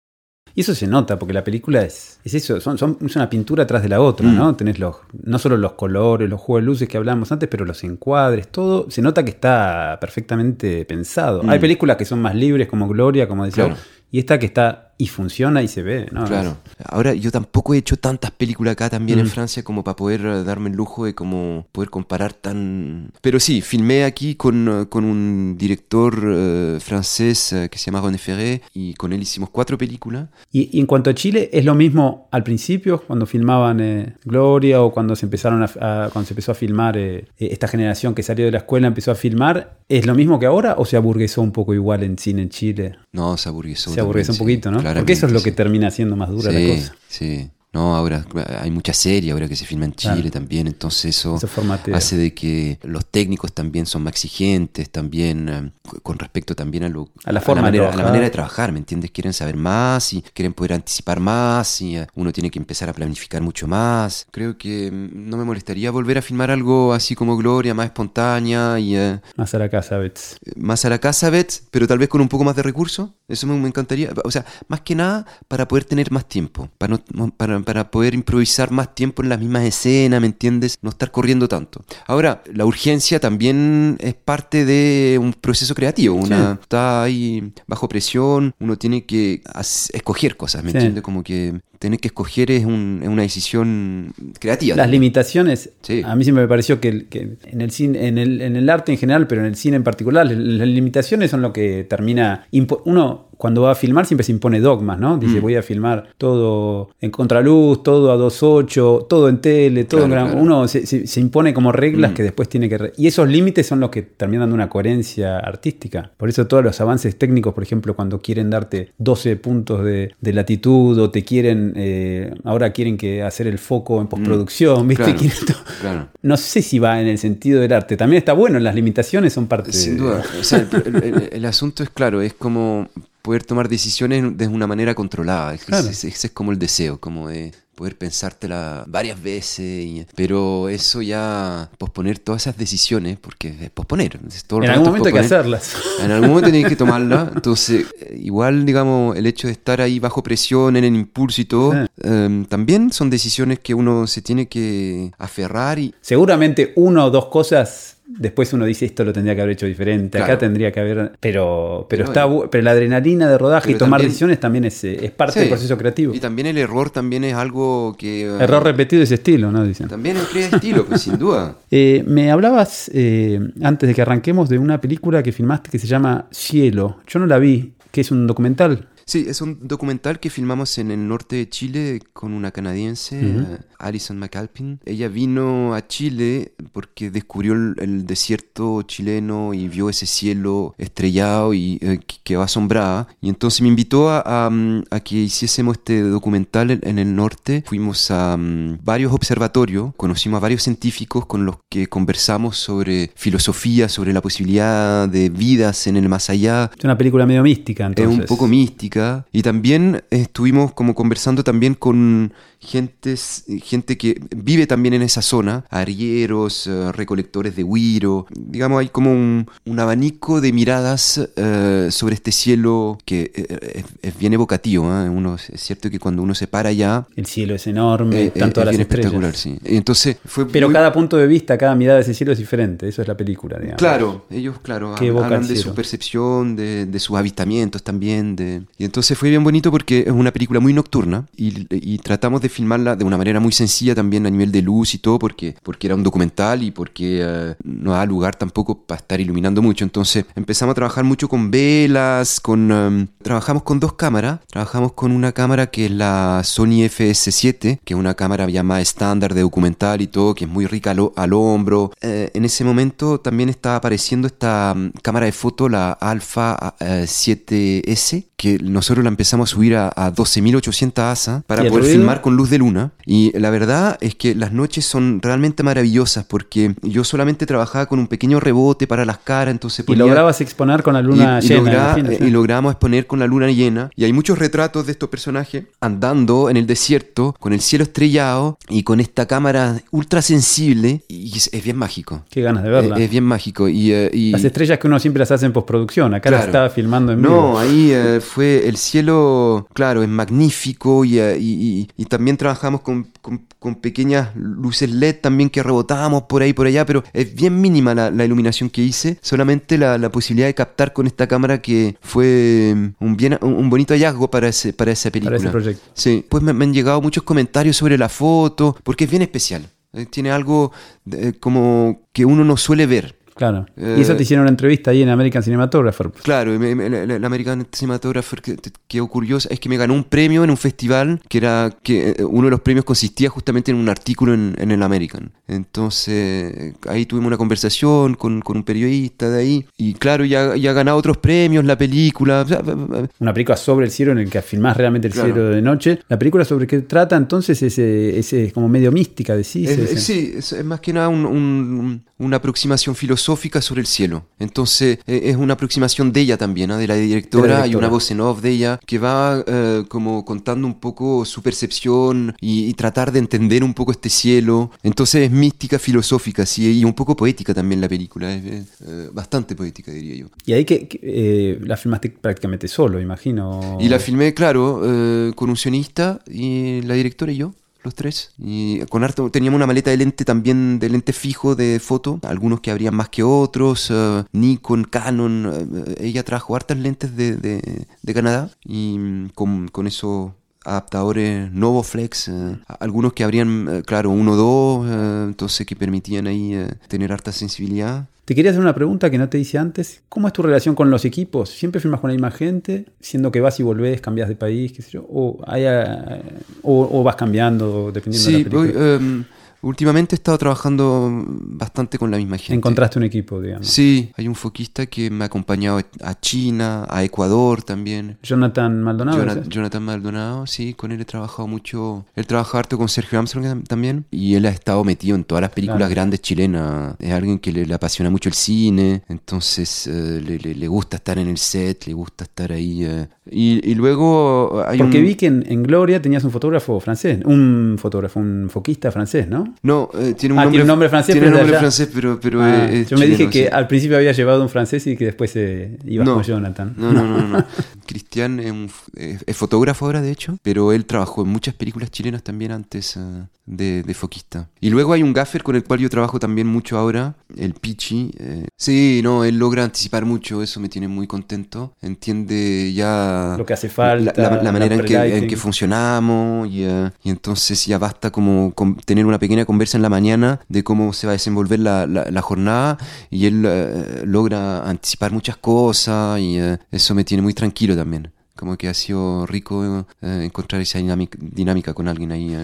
Y eso se nota, porque la película es, es eso, son, son- es una pintura atrás de la otra, Mm. ¿no? Tenés los, no solo los colores, los juegos de luces que hablábamos antes, pero los encuadres, todo, se nota que está perfectamente pensado. Mm. Hay películas que son más libres, como Gloria, como decía, Claro. y esta que está y funciona y se ve, ¿no? Claro. Ahora, yo tampoco he hecho tantas películas acá también en Mm. Francia como para poder eh, darme el lujo de como poder comparar tan... Pero sí, filmé aquí con, eh, con un director eh, francés eh, que se llama René Ferré y con él hicimos cuatro películas. Y, y en cuanto a Chile, ¿es lo mismo al principio, cuando filmaban eh, Gloria o cuando se empezaron a, a- cuando se empezó a filmar eh, esta generación que salió de la escuela empezó a filmar? ¿Es lo mismo que ahora o se aburguesó un poco igual en cine en Chile? No, se aburguesó. se aburguesó un poquito, sí, ¿no? Porque eso es lo que termina siendo más dura la cosa. Sí. No, ahora hay mucha serie ahora que se filma en Chile Claro. también, entonces eso, hace de que los técnicos también son más exigentes, también eh, con respecto también a, lo, A la forma manera, a la manera de trabajar, ¿me entiendes? Quieren saber más y quieren poder anticipar más y eh, uno tiene que empezar a planificar mucho más. Creo que mm, no me molestaría volver a filmar algo así como Gloria, más espontánea y eh, Más a la casa, Bets. más a la casa, Bets, pero tal vez con un poco más de recursos. Eso me, me encantaría. O sea, más que nada para poder tener más tiempo. Para no, para, para, para poder improvisar más tiempo en las mismas escenas, ¿me entiendes? No estar corriendo tanto. Ahora, la urgencia también es parte de un proceso creativo. Una está ahí bajo presión, uno tiene que escoger cosas, ¿me Sí. entiendes? Como que tener que escoger es, un- es una decisión creativa. Las también. limitaciones, Sí. a mí siempre me pareció que, en, el cine, en, el, en el arte en general, pero en el cine en particular, las limitaciones son lo que termina... Uno cuando va a filmar siempre se impone dogmas, ¿no? Dice Mm. voy a filmar todo en contraluz, todo a 2.8, todo en tele, todo en gran- claro. Uno se, se- se impone como reglas Mm. que después tiene que... re- Y esos límites son los que terminan dando una coherencia artística. Por eso todos los avances técnicos, por ejemplo, cuando quieren darte 12 puntos de, de latitud o te quieren... eh, ahora quieren que hacer el foco en postproducción, ¿viste? Mm. Claro. Claro. no sé si va en el sentido del arte. También está bueno, las limitaciones son parte Sin de- duda. O sea, el, el- el- asunto es claro, es como poder tomar decisiones de una manera controlada. Claro. ese- ese es como el deseo, como de poder pensártela varias veces. y- pero eso ya, posponer todas esas decisiones, porque es posponer. todo el En algún momento hay que posponer. hacerlas. En algún momento tienes que tomarla. Entonces, eh, igual, digamos, el hecho de estar ahí bajo presión, en el impulso y todo, Sí. eh, también son decisiones que uno se tiene que aferrar y, Seguramente una o dos cosas. Después uno dice esto lo tendría que haber hecho diferente, acá Claro. tendría que haber. Pero, pero, está pero la adrenalina de rodaje y tomar también- decisiones también es, eh, es parte Sí. del proceso creativo. Y también el error también es algo que... Error repetido de ese estilo, ¿no? Dicen. También es crea estilo, pues sin duda. Eh, me hablabas eh, antes de que arranquemos de una película que filmaste que se llama Cielo. Yo no la vi, que es un documental. Sí, es un documental que filmamos en el norte de Chile con una canadiense, Ujú. eh, Alison McAlpin. Ella vino a Chile porque descubrió el, el desierto chileno y vio ese cielo estrellado y eh, que- quedó asombrada. Y entonces me invitó a, a, a que hiciésemos este documental en, el norte. Fuimos a mm, varios observatorios, conocimos a varios científicos con los que conversamos sobre filosofía, sobre la posibilidad de vidas en el más allá, Es una película medio mística, entonces. es un poco mística. Y también estuvimos como conversando también con gentes, gente que vive también en esa zona, arrieros, eh, recolectores de huiro. Digamos, hay como un, un abanico de miradas eh, sobre este cielo que eh, es, es bien evocativo. ¿eh? Uno, es cierto que cuando uno se para allá, El cielo es enorme, eh, están es las bien espectacular. Sí. Entonces fue Pero muy- cada punto de vista, cada mirada de ese cielo es diferente. Eso es la película, digamos. Claro, ellos, claro, hablan de su percepción, de, de sus avistamientos también. De... Y entonces fue bien bonito porque es una película muy nocturna y, y tratamos de filmarla de una manera muy sencilla también a nivel de luz y todo, porque, porque era un documental y porque eh, no da lugar tampoco para estar iluminando mucho. Entonces empezamos a trabajar mucho con velas, con em, trabajamos con dos cámaras. Trabajamos con una cámara que es la Sony FS7, que es una cámara ya más estándar de documental y todo, que es muy rica al, al hombro. Eh, en ese momento también estaba apareciendo esta mm, cámara de foto, la Alpha eh, 7S, que nosotros la empezamos a subir a, a 12.800 ASA para ¿Y el poder ruido? filmar con luz de luna. Y la verdad es que las noches son realmente maravillosas porque yo solamente trabajaba con un pequeño rebote para las caras, entonces Y lograbas exponer con la luna y, y llena. logra- imagino, sí. y logramos exponer con la luna llena. Y hay muchos retratos de estos personajes andando en el desierto, con el cielo estrellado y con esta cámara ultra sensible. Y es, es bien mágico. Qué ganas de verla. Es, es bien mágico. Y, eh, y- Las estrellas que uno siempre las hace en postproducción. Acá las Claro. estaba filmando en vivo. no, ahí eh, fue el cielo, claro, es magnífico y, eh, y- y- también trabajamos con, con- con pequeñas luces LED también que rebotábamos por ahí por allá, pero es bien mínima la, la iluminación que hice, solamente la, la posibilidad de captar con esta cámara que fue mm, un, bien, un, bonito hallazgo para, ese, para esa película. Para ese proyecto. Sí, pues me, me han llegado muchos comentarios sobre la foto, porque es bien especial. Eh, Tiene algo de- como que uno no suele ver. Claro. Eh, y eso te hicieron una entrevista ahí en American Cinematographer. Claro, la, American Cinematographer que, que ocurrió es que me ganó un premio en un festival que era que eh, uno de los premios consistía justamente en un artículo en, en el American. Entonces eh, ahí tuvimos una conversación con, con un periodista de ahí y claro, ya, ya ha ganado otros premios la película. Una película sobre el cielo en el que filmás realmente el Claro. cielo de noche. La película sobre qué trata entonces ese, ese como medio mística, decís. Es- es- sí, es, es más que nada un, un- una aproximación filosófica sobre el cielo. Entonces eh, es una aproximación de ella también, ¿ah? de la directora, hay una voz en off de ella que va eh, como contando un poco su percepción y, tratar de entender un poco este cielo. Entonces es mística, filosófica, sí, y un poco poética también la película, es, bastante poética diría yo. Y ahí que la filmaste prácticamente solo, imagino. Y la filmé, claro, con un sionista y la directora y yo los tres. Y con harto, teníamos una maleta de lente también, de lente fijo de foto, algunos que habrían más que otros, uh, Nikon, Canon, uh, ella trajo hartas lentes de, de, Canadá y mm, con, con esos adaptadores Novoflex, uh, algunos que habrían, claro, uno o dos, entonces que permitían ahí tener harta sensibilidad. Te quería hacer una pregunta que no te hice antes. ¿Cómo es tu relación con los equipos? ¿Siempre firmas con la misma gente, siendo que vas y volvés, cambias de país, qué sé yo? ¿O, eh, o, vas cambiando dependiendo de la película? Em, Últimamente he estado trabajando bastante con la misma gente. ¿Encontraste un equipo, digamos? Sí, hay un foquista que me ha acompañado a China, a Ecuador también. Jonathan Maldonado. Jonathan Maldonado, sí, con él he trabajado mucho. Él trabaja harto con Sergio Armstrong también y él ha estado metido en todas las películas grandes chilenas. Es alguien que le, apasiona mucho el cine, entonces eh, le, gusta estar en el set, le gusta estar ahí. Eh. Y, luego hay Porque vi que en, en Gloria tenías un fotógrafo francés, un fotógrafo, un foquista francés, ¿no? No, eh, tiene, un ah, nombre, tiene un nombre francés. Tiene nombre francés, pero, pero ah, Yo me dije que al principio había llevado un francés y que después se iba con Jonathan. No, no, no. no, Cristian es, fotógrafo ahora, de hecho, pero él trabajó en muchas películas chilenas también antes eh, de, de, foquista. Y luego hay un gaffer con el cual yo trabajo también mucho ahora, el Pichi. Eh. Sí, no, él logra anticipar mucho, eso me tiene muy contento. Entiende ya... Lo que hace falta. La, manera en que, en que, funcionamos y, y entonces ya basta como tener una pequeña conversa en la mañana de cómo se va a desenvolver la, la, jornada y él eh, logra anticipar muchas cosas y eh, eso me tiene muy tranquilo también. Como que ha sido rico eh, encontrar esa dinámica, dinámica, con alguien ahí.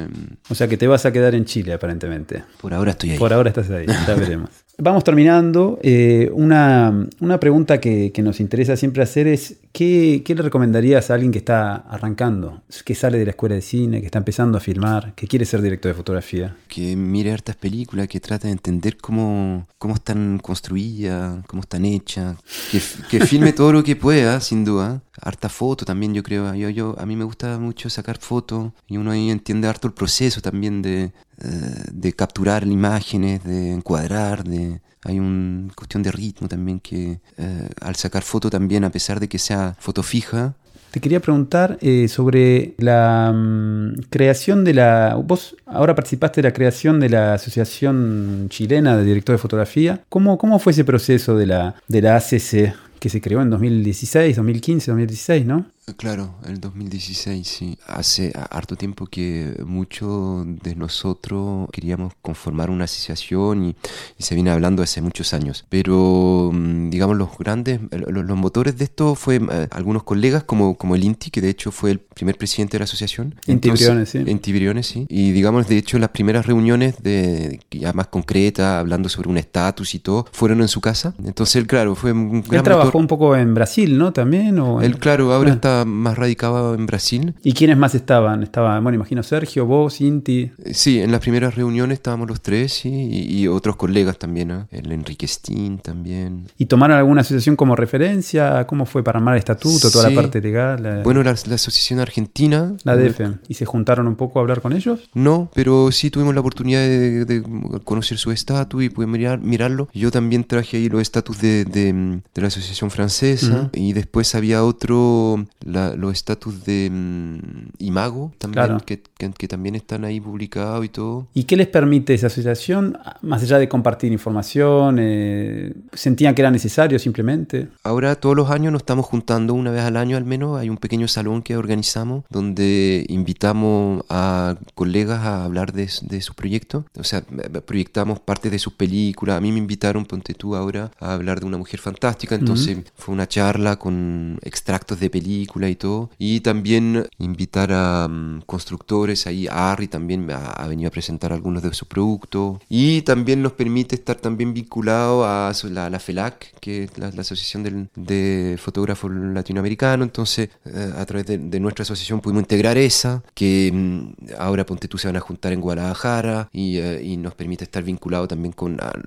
O sea que te vas a quedar en Chile aparentemente. Por ahora estoy ahí. Por ahora estás ahí, ya veremos. Vamos terminando. Eh, una, una, pregunta que, que, nos interesa siempre hacer es, ¿qué, ¿qué, le recomendarías a alguien que está arrancando, que sale de la escuela de cine, que está empezando a filmar, que quiere ser director de fotografía? Que mire hartas películas, que trate de entender cómo, cómo están construidas, cómo están hechas, que, que filme todo lo que pueda, sin duda. Harta foto también, yo creo. Yo, yo, a mí me gusta mucho sacar fotos y uno ahí entiende harto el proceso también de, de capturar imágenes, de encuadrar, de, hay una cuestión de ritmo también que eh, al sacar foto también, a pesar de que sea foto fija. Te quería preguntar eh, sobre la mm, creación de la... Vos ahora participaste de la creación de la Asociación Chilena de Directores de Fotografía. ¿Cómo, cómo fue ese proceso de la, de la ACC que se creó en 2016, 2015, 2016, ¿no? Claro, el 2016, sí. Hace harto tiempo que muchos de nosotros queríamos conformar una asociación y, se viene hablando hace muchos años. Pero, mm, digamos, los grandes, los, motores de esto fue eh, algunos colegas como, como el INTI, que de hecho fue el primer presidente de la asociación. Inti Briones, sí. Inti Briones, sí. Y, digamos, de hecho, las primeras reuniones de ya más concretas, hablando sobre un estatus y todo, fueron en su casa. Entonces, él, claro, fue un gran Él trabajó un poco en Brasil, ¿no? También. ¿o Él, claro, ahora ah. está más radicaba en Brasil. ¿Y quiénes más estaban? Estaba, bueno, imagino Sergio, vos, Inti. Eh, sí, en las primeras reuniones estábamos los tres y, otros colegas también, ¿eh? el Enrique Steen también. ¿Y tomaron alguna asociación como referencia? ¿Cómo fue para armar el estatuto, toda la parte legal? Bueno, la, Asociación Argentina. La DF. ¿Y se juntaron un poco a hablar con ellos? No, pero sí tuvimos la oportunidad de, conocer su estatus y poder mirar, mirarlo. Yo también traje ahí los estatus de, de, la Asociación Francesa y después había otro, la, los estatus de mm, Imago también, que, que, también están ahí publicados y todo. ¿Y qué les permite esa asociación, más allá de compartir información? Eh, ¿Sentían que era necesario simplemente? Ahora todos los años nos estamos juntando, una vez al año al menos, hay un pequeño salón que organizamos donde invitamos a colegas a hablar de, de sus proyectos, o sea, proyectamos parte de sus películas, a mí me invitaron, ponte tú ahora, a hablar de una mujer fantástica, entonces fue una charla con extractos de películas película y todo. Y también invitar a mm, constructores, ahí Harry también ha, ha venido a presentar algunos de sus productos. Y también nos permite estar también vinculado a la, la FELAC, que es la, la Asociación del- de Fotógrafos Latinoamericanos. Entonces, eh, a través de, de nuestra asociación pudimos integrar esa, que mm, ahora Ponte tú se van a juntar en Guadalajara y, eh, y nos permite estar vinculado también con al-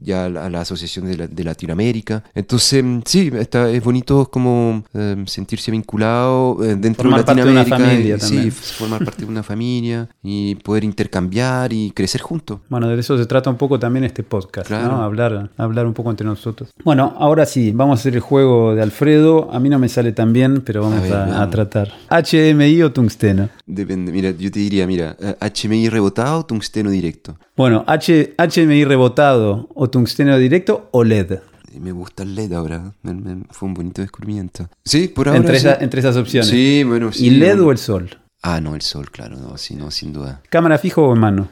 ya a la, a Asociación de, la- de Latinoamérica. Entonces, mm, sí, está, es bonito como eh, sentirse vinculado eh, dentro Formar de parte de una Latinoamérica. familia y- también. Sí, formar parte de una familia y poder intercambiar y crecer juntos. Bueno, de eso se trata un poco también este podcast, Claro. ¿no? Hablar, hablar un poco entre nosotros. Bueno, ahora sí, vamos a hacer el juego de Alfredo. A mí no me sale tan bien, pero vamos a, tratar. HMI o tungsteno. Depende, mira, yo te diría, mira, eh, HMI rebotado, tungsteno directo. Bueno, H, HMI rebotado o tungsteno directo o LED. Me gusta el LED ahora, me- me- fue un bonito descubrimiento. Sí, por ahora. Entre, sí. esa- entre esas opciones. Sí, bueno, sí. ¿Y LED bueno. o el sol? Ah, no, el sol, claro, no, sí, no, sin duda. ¿Cámara fijo o en mano?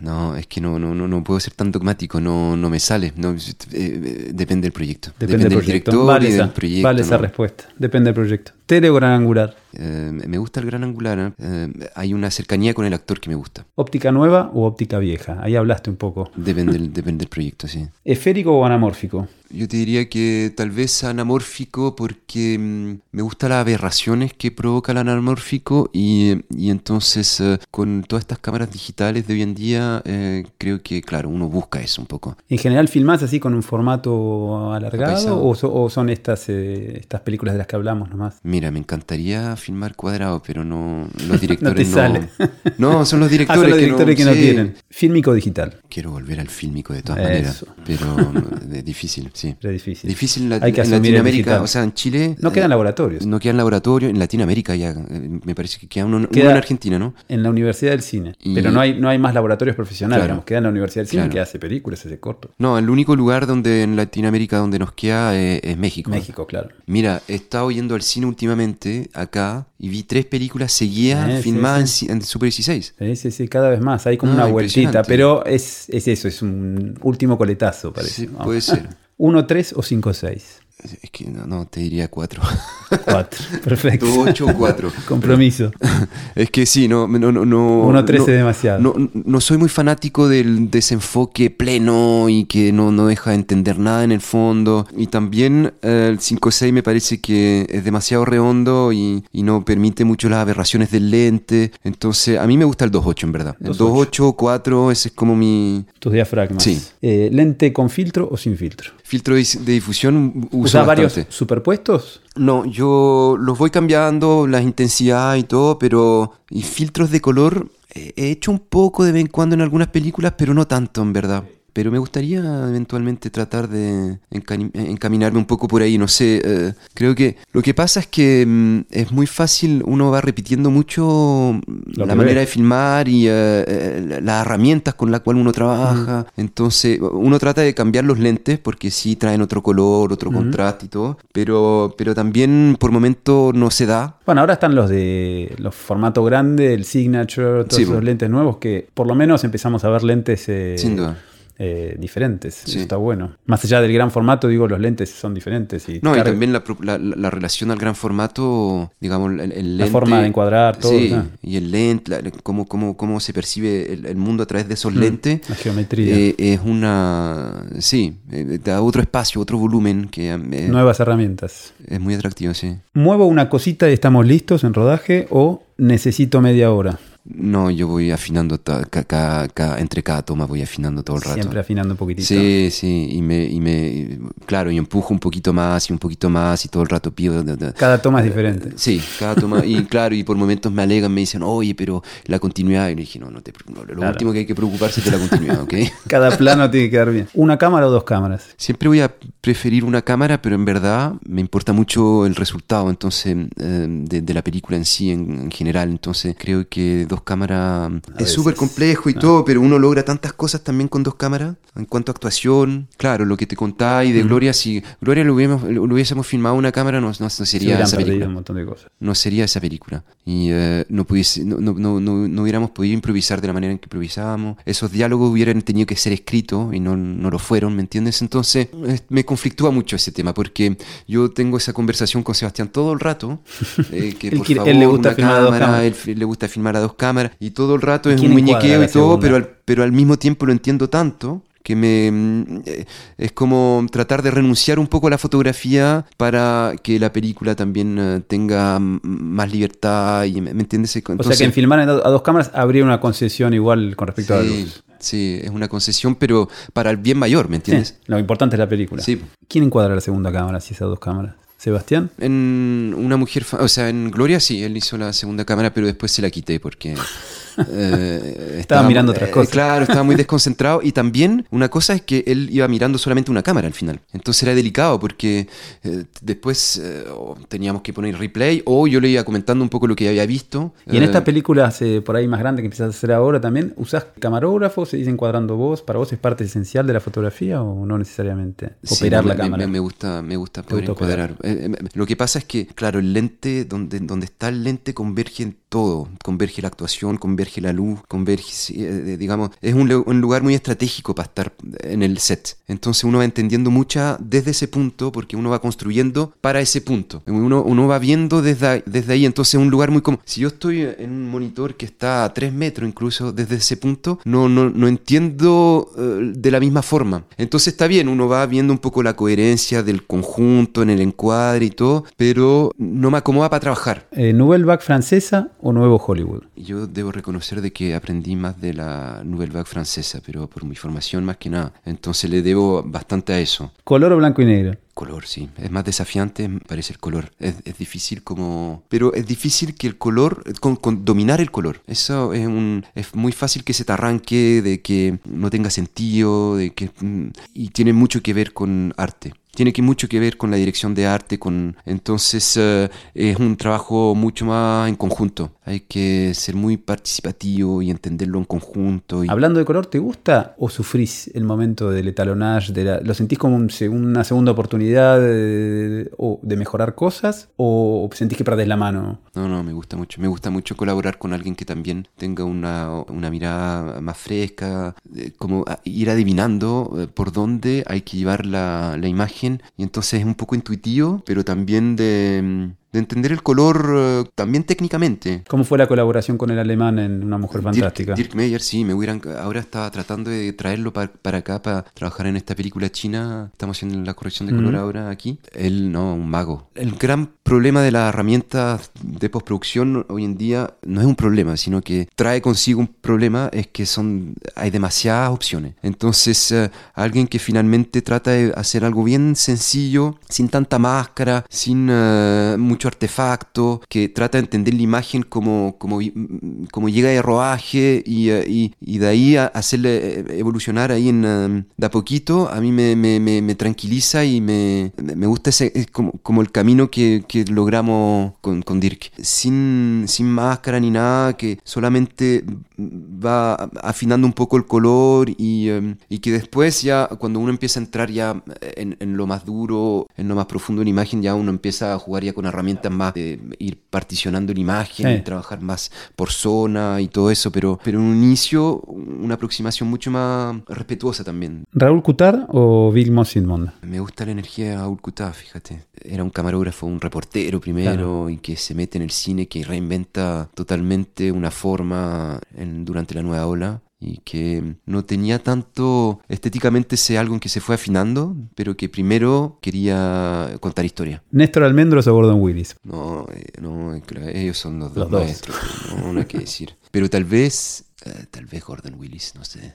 No, es que no, no, no, no puedo ser tan dogmático, no, no me sale. No, eh, depende del proyecto. Depende, del del proyecto. director Vale, y esa, del proyecto. vale esa respuesta. Depende del proyecto. Tele o gran angular. Eh, me gusta el gran angular, ¿eh? Eh, hay una cercanía con el actor que me gusta. Óptica nueva o óptica vieja. Ahí hablaste un poco. Depende del, depende del proyecto, sí. ¿Esférico o anamórfico? Yo te diría que tal vez anamórfico porque mm, me gustan las aberraciones que provoca el anamórfico y, y entonces eh, con todas estas cámaras digitales de hoy en día eh, creo que claro, uno busca eso un poco. ¿En general filmás así con un formato alargado o, o son estas, eh, estas películas de las que hablamos nomás? Mira, me encantaría filmar cuadrado, pero no los directores no. sale. No, son los Ah, directores, son los directores que no, sí. quieren. Fílmico digital. Quiero volver al fílmico de todas Eso. maneras, pero es difícil, sí. Es difícil. Difícil en, la- Hay que en Latinoamérica, o sea, en Chile No quedan eh, laboratorios. No quedan laboratorios, en Latinoamérica ya, eh, me parece que queda uno, uno Queda- en Argentina, ¿no? En la Universidad del Cine. Y- Pero no hay, no hay más laboratorios profesionales. Claro. digamos. Queda en la Universidad del Cine Claro. que hace películas, hace cortos. No, el único lugar donde en Latinoamérica donde nos queda eh, es México. México, claro. Mira, he estado yendo al cine últimamente acá y vi tres películas seguidas sí, filmadas sí. en ci- en, Super 16. Sí, sí, sí, cada vez más. Hay como Ah, una vueltita. Pero es, es eso, es un último coletazo, parece. Sí, puede ser. 1, 3 o 5, 6. Es que no, no, te diría cuatro. 4. Perfecto. Dos, ocho o cuatro. Compromiso. Es que sí, no, no, no. no 1, 3 no- demasiado. No, no soy muy fanático del desenfoque pleno y que no, no deja de entender nada en el fondo. Y también eh, el 5.6 me parece que es demasiado redondo y, y no permite mucho las aberraciones del lente. Entonces, a mí me gusta el 2.8 en verdad. El 2.8. 2.8, 4, ese es como mi Tus diafragmas. Sí. Eh, ¿Lente con filtro o sin filtro? Filtro de, de difusión. Uso ¿Usas varios superpuestos? No, yo los voy cambiando, las intensidades y todo, pero. Y filtros de color eh, he hecho un poco de vez en cuando en algunas películas, pero no tanto en verdad. Pero me gustaría eventualmente tratar de encaminarme un poco por ahí, no sé. eh, creo que lo que pasa es que mm, es muy fácil, uno va repitiendo mucho Lo la manera de filmar y eh, eh, las herramientas con las cuales uno trabaja. Entonces, uno trata de cambiar los lentes porque sí traen otro color, otro contraste y todo, pero, pero también por momento no se da. Bueno, ahora están los de los formato grande, el Signature, todos Sí, esos bueno. lentes nuevos que por lo menos empezamos a ver lentes eh, Sin duda. Eh, diferentes. Sí. Eso está bueno. Más allá del gran formato, digo, los lentes son diferentes. Y No, y también la, la- la- la relación al gran formato, digamos, el, el La forma de encuadrar, todo, Sí, ¿no? y el lente, la- cómo, cómo, cómo se percibe el, el mundo a través de esos Mm, lentes. la geometría. eh, es una. Sí, eh, da otro espacio, otro volumen que Nuevas herramientas. es muy atractivo, sí. ¿Muevo una cosita y estamos listos en rodaje o necesito media hora? No, yo voy afinando ta- ca- ca- ca- entre cada toma, voy afinando todo el rato. Siempre afinando un poquitito. Sí, sí, y me, y me, claro, y empujo un poquito más y un poquito más y todo el rato pido. da- da- Cada toma es diferente. Sí, cada toma, y claro, y por momentos me alegan, me dicen, oye, pero la continuidad, y le dije, no, no te, no, lo Claro. último que hay que preocuparse es de la continuidad, ¿ok? Cada plano tiene que quedar bien. ¿Una cámara o dos cámaras? Siempre voy a preferir una cámara, pero en verdad me importa mucho el resultado, entonces, eh, de, de la película en sí, en, en general, entonces creo que dos cámaras es veces. súper complejo y Ah. todo, pero uno logra tantas cosas también con dos cámaras. En cuanto a actuación, claro, lo que te contaba y de Gloria, si Gloria lo hubiésemos, lo hubiésemos filmado una cámara, no, no- no Se sería esa película. un montón de cosas. No sería esa película. Y eh, no, pudiese- no, no, no, no- no hubiéramos podido improvisar de la manera en que improvisábamos. Esos diálogos hubieran tenido que ser escritos y no, no lo fueron, ¿me entiendes? Entonces me conflictúa mucho ese tema porque yo tengo esa conversación con Sebastián todo el rato. eh, que Él por quiere- favor, él le gusta una filmar a dos cámara, cámaras. él fi- le gusta filmar a dos cámaras y todo el rato ¿Y es un muñequeo y todo, pero al, pero al mismo tiempo lo entiendo tanto que me mm, eh, es como tratar de renunciar un poco a la fotografía para que la película también eh, tenga más libertad y me, ¿me entiendes? o sea que en filmar a dos cámaras habría una concesión igual con respecto a la sí, luz. sí, es una concesión, pero para el bien mayor, ¿me Sí, entiendes? lo importante es la película. Sí. ¿Quién encuadra la segunda cámara si esas dos cámaras? ¿Sebastián? En una mujer, o sea, en Gloria sí, él hizo la segunda cámara, pero después se la quité porque eh, Estaba mirando otras eh, cosas. Claro, estaba muy desconcentrado y también una cosa es que él iba mirando solamente una cámara al final. Entonces era delicado porque eh, después teníamos que poner replay o yo le iba comentando un poco lo que había visto. Y en estas películas por ahí más grandes que empiezas a hacer ahora también, ¿usás camarógrafos? ¿Se dice encuadrando vos? ¿Para vos es parte esencial de la fotografía o no necesariamente? Operar la me- cámara. Me, me gusta, me gusta poder encuadrar. Eh, lo que pasa es que, claro, el lente, donde, donde está el lente, converge en todo. Converge la actuación, converge la luz, converge, eh, digamos, es un, un lugar muy estratégico para estar en el set. Entonces uno va entendiendo mucha desde ese punto, porque uno va construyendo para ese punto. Uno, uno va viendo desde, desde ahí, entonces es un lugar muy como... Si yo estoy en un monitor que está a 3 metros incluso desde ese punto, no, no, no entiendo eh, de la misma forma. Entonces está bien, uno va viendo un poco la coherencia del conjunto en el encuadre y todo, pero no me acomoda para trabajar. Eh, ¿Nouvelle Vague francesa o Nuevo Hollywood? Yo debo reconocer de que aprendí más de la Nouvelle Vague francesa, pero por mi formación más que nada. Entonces le debo bastante a eso. ¿Color o blanco y negro? Color, sí. Es más desafiante, parece el color. Es, es difícil como... Pero es difícil que el color, con, con dominar el color. Eso es un... Es muy fácil que se te arranque, de que no tenga sentido, de que... mm, Y tiene mucho que ver con arte. Tiene que mucho que ver con la dirección de arte, con entonces eh, es un trabajo mucho más en conjunto. Hay que ser muy participativo y entenderlo en conjunto. Y... Hablando de color, ¿te gusta o sufrís el momento del etalonage? De la- ¿Lo sentís como un una segunda oportunidad de, o de mejorar cosas? ¿O sentís que perdés la mano? No, no, me gusta mucho. Me gusta mucho colaborar con alguien que también tenga una, una mirada más fresca, eh, como ir adivinando eh, por dónde hay que llevar la, la imagen. Y entonces es un poco intuitivo, pero también de, mm, de entender el color eh, también técnicamente. ¿Cómo fue la colaboración con el alemán en Una Mujer Fantástica? Dirk, Meyer, sí, me hubieran, ahora estaba tratando de traerlo pa- para acá para trabajar en esta película china. Estamos haciendo la corrección de color Ujú. ahora aquí. Él, no, un mago. El gran problema de las herramientas de postproducción hoy en día no es un problema, sino que trae consigo un problema, es que son hay demasiadas opciones. Entonces, eh, alguien que finalmente trata de hacer algo bien sencillo, sin tanta máscara, sin eh, mucho artefacto, que trata de entender la imagen como, como, mm, como llega de rodaje y, eh, y- y de ahí a hacerle eh, evolucionar ahí en, eh, de a poquito, a mí me, me- me- tranquiliza y me, gusta ese, es como, como el camino que, que logramos con, con Dirk. Sin, sin máscara ni nada, que solamente va afinando un poco el color y, eh, y que después ya cuando uno empieza a entrar ya en, en lo más duro, en lo más profundo de imagen, ya uno empieza a jugar ya con herramientas más de ir particionando la imagen Sí. y trabajar más por zona y todo eso, pero, pero en un inicio una aproximación mucho más respetuosa también. ¿Raúl Cutar o Bill Mosimond? Me gusta la energía de Raúl Kutá, fíjate. Era un camarógrafo, un reportero primero, y que se mete en el cine, que reinventa totalmente una forma en- durante la nueva ola. Y que no tenía tanto estéticamente ese algo en que se fue afinando, pero que primero quería contar historia. ¿Néstor Almendros o Gordon Willis? No, eh, no, ellos son los, Los dos maestros, no, no hay que decir. Pero tal vez, eh, tal vez Gordon Willis, no sé.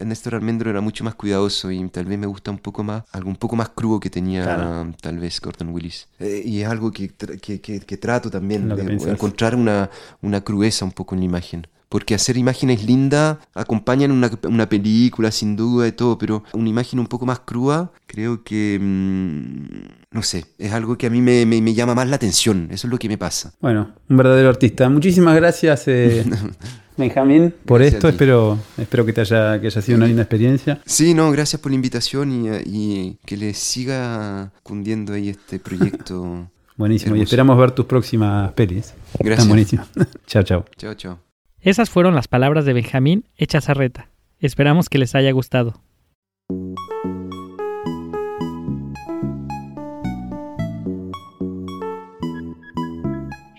Néstor Almendro era mucho más cuidadoso y tal vez me gusta un poco más, algo un poco más crudo que tenía Claro. tal vez Gordon Willis. Eh, y es algo que, tra- que, que- que trato también, de encontrar una, una crudeza un poco en la imagen. Porque hacer imágenes lindas acompañan una, una película sin duda y todo, pero una imagen un poco más crua creo que, mm, no sé, es algo que a mí me, me, me, llama más la atención, eso es lo que me pasa. Bueno, un verdadero artista. Muchísimas gracias. Eh... Benjamín, por gracias esto espero, espero que te haya, que haya sido una linda experiencia. Sí, no, gracias por la invitación y, y que le siga cundiendo ahí este proyecto. Buenísimo, hermoso. y esperamos ver tus próximas pelis. Gracias. Están buenísimas. chao, chao. Chao, chao. Esas fueron las palabras de Benjamín hechas a reta. Esperamos que les haya gustado.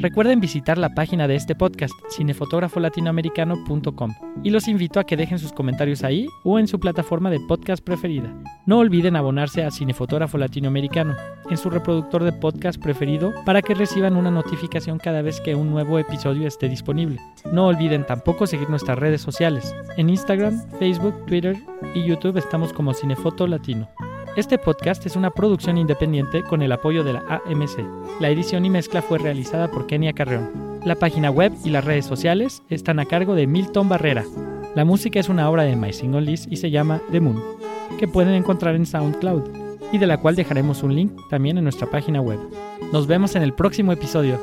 Recuerden visitar la página de este podcast, cinefotógrafolatinoamericano.com, y los invito a que dejen sus comentarios ahí o en su plataforma de podcast preferida. No olviden abonarse a Cinefotógrafo Latinoamericano en su reproductor de podcast preferido para que reciban una notificación cada vez que un nuevo episodio esté disponible. No olviden tampoco seguir nuestras redes sociales. En Instagram, Facebook, Twitter y YouTube estamos como Cinefoto Latino. Este podcast es una producción independiente con el apoyo de la AMC. La edición y mezcla fue realizada por Kenia Carreón. La página web y las redes sociales están a cargo de Milton Barrera. La música es una obra de My Single List y se llama The Moon, que pueden encontrar en SoundCloud y de la cual dejaremos un link también en nuestra página web. Nos vemos en el próximo episodio.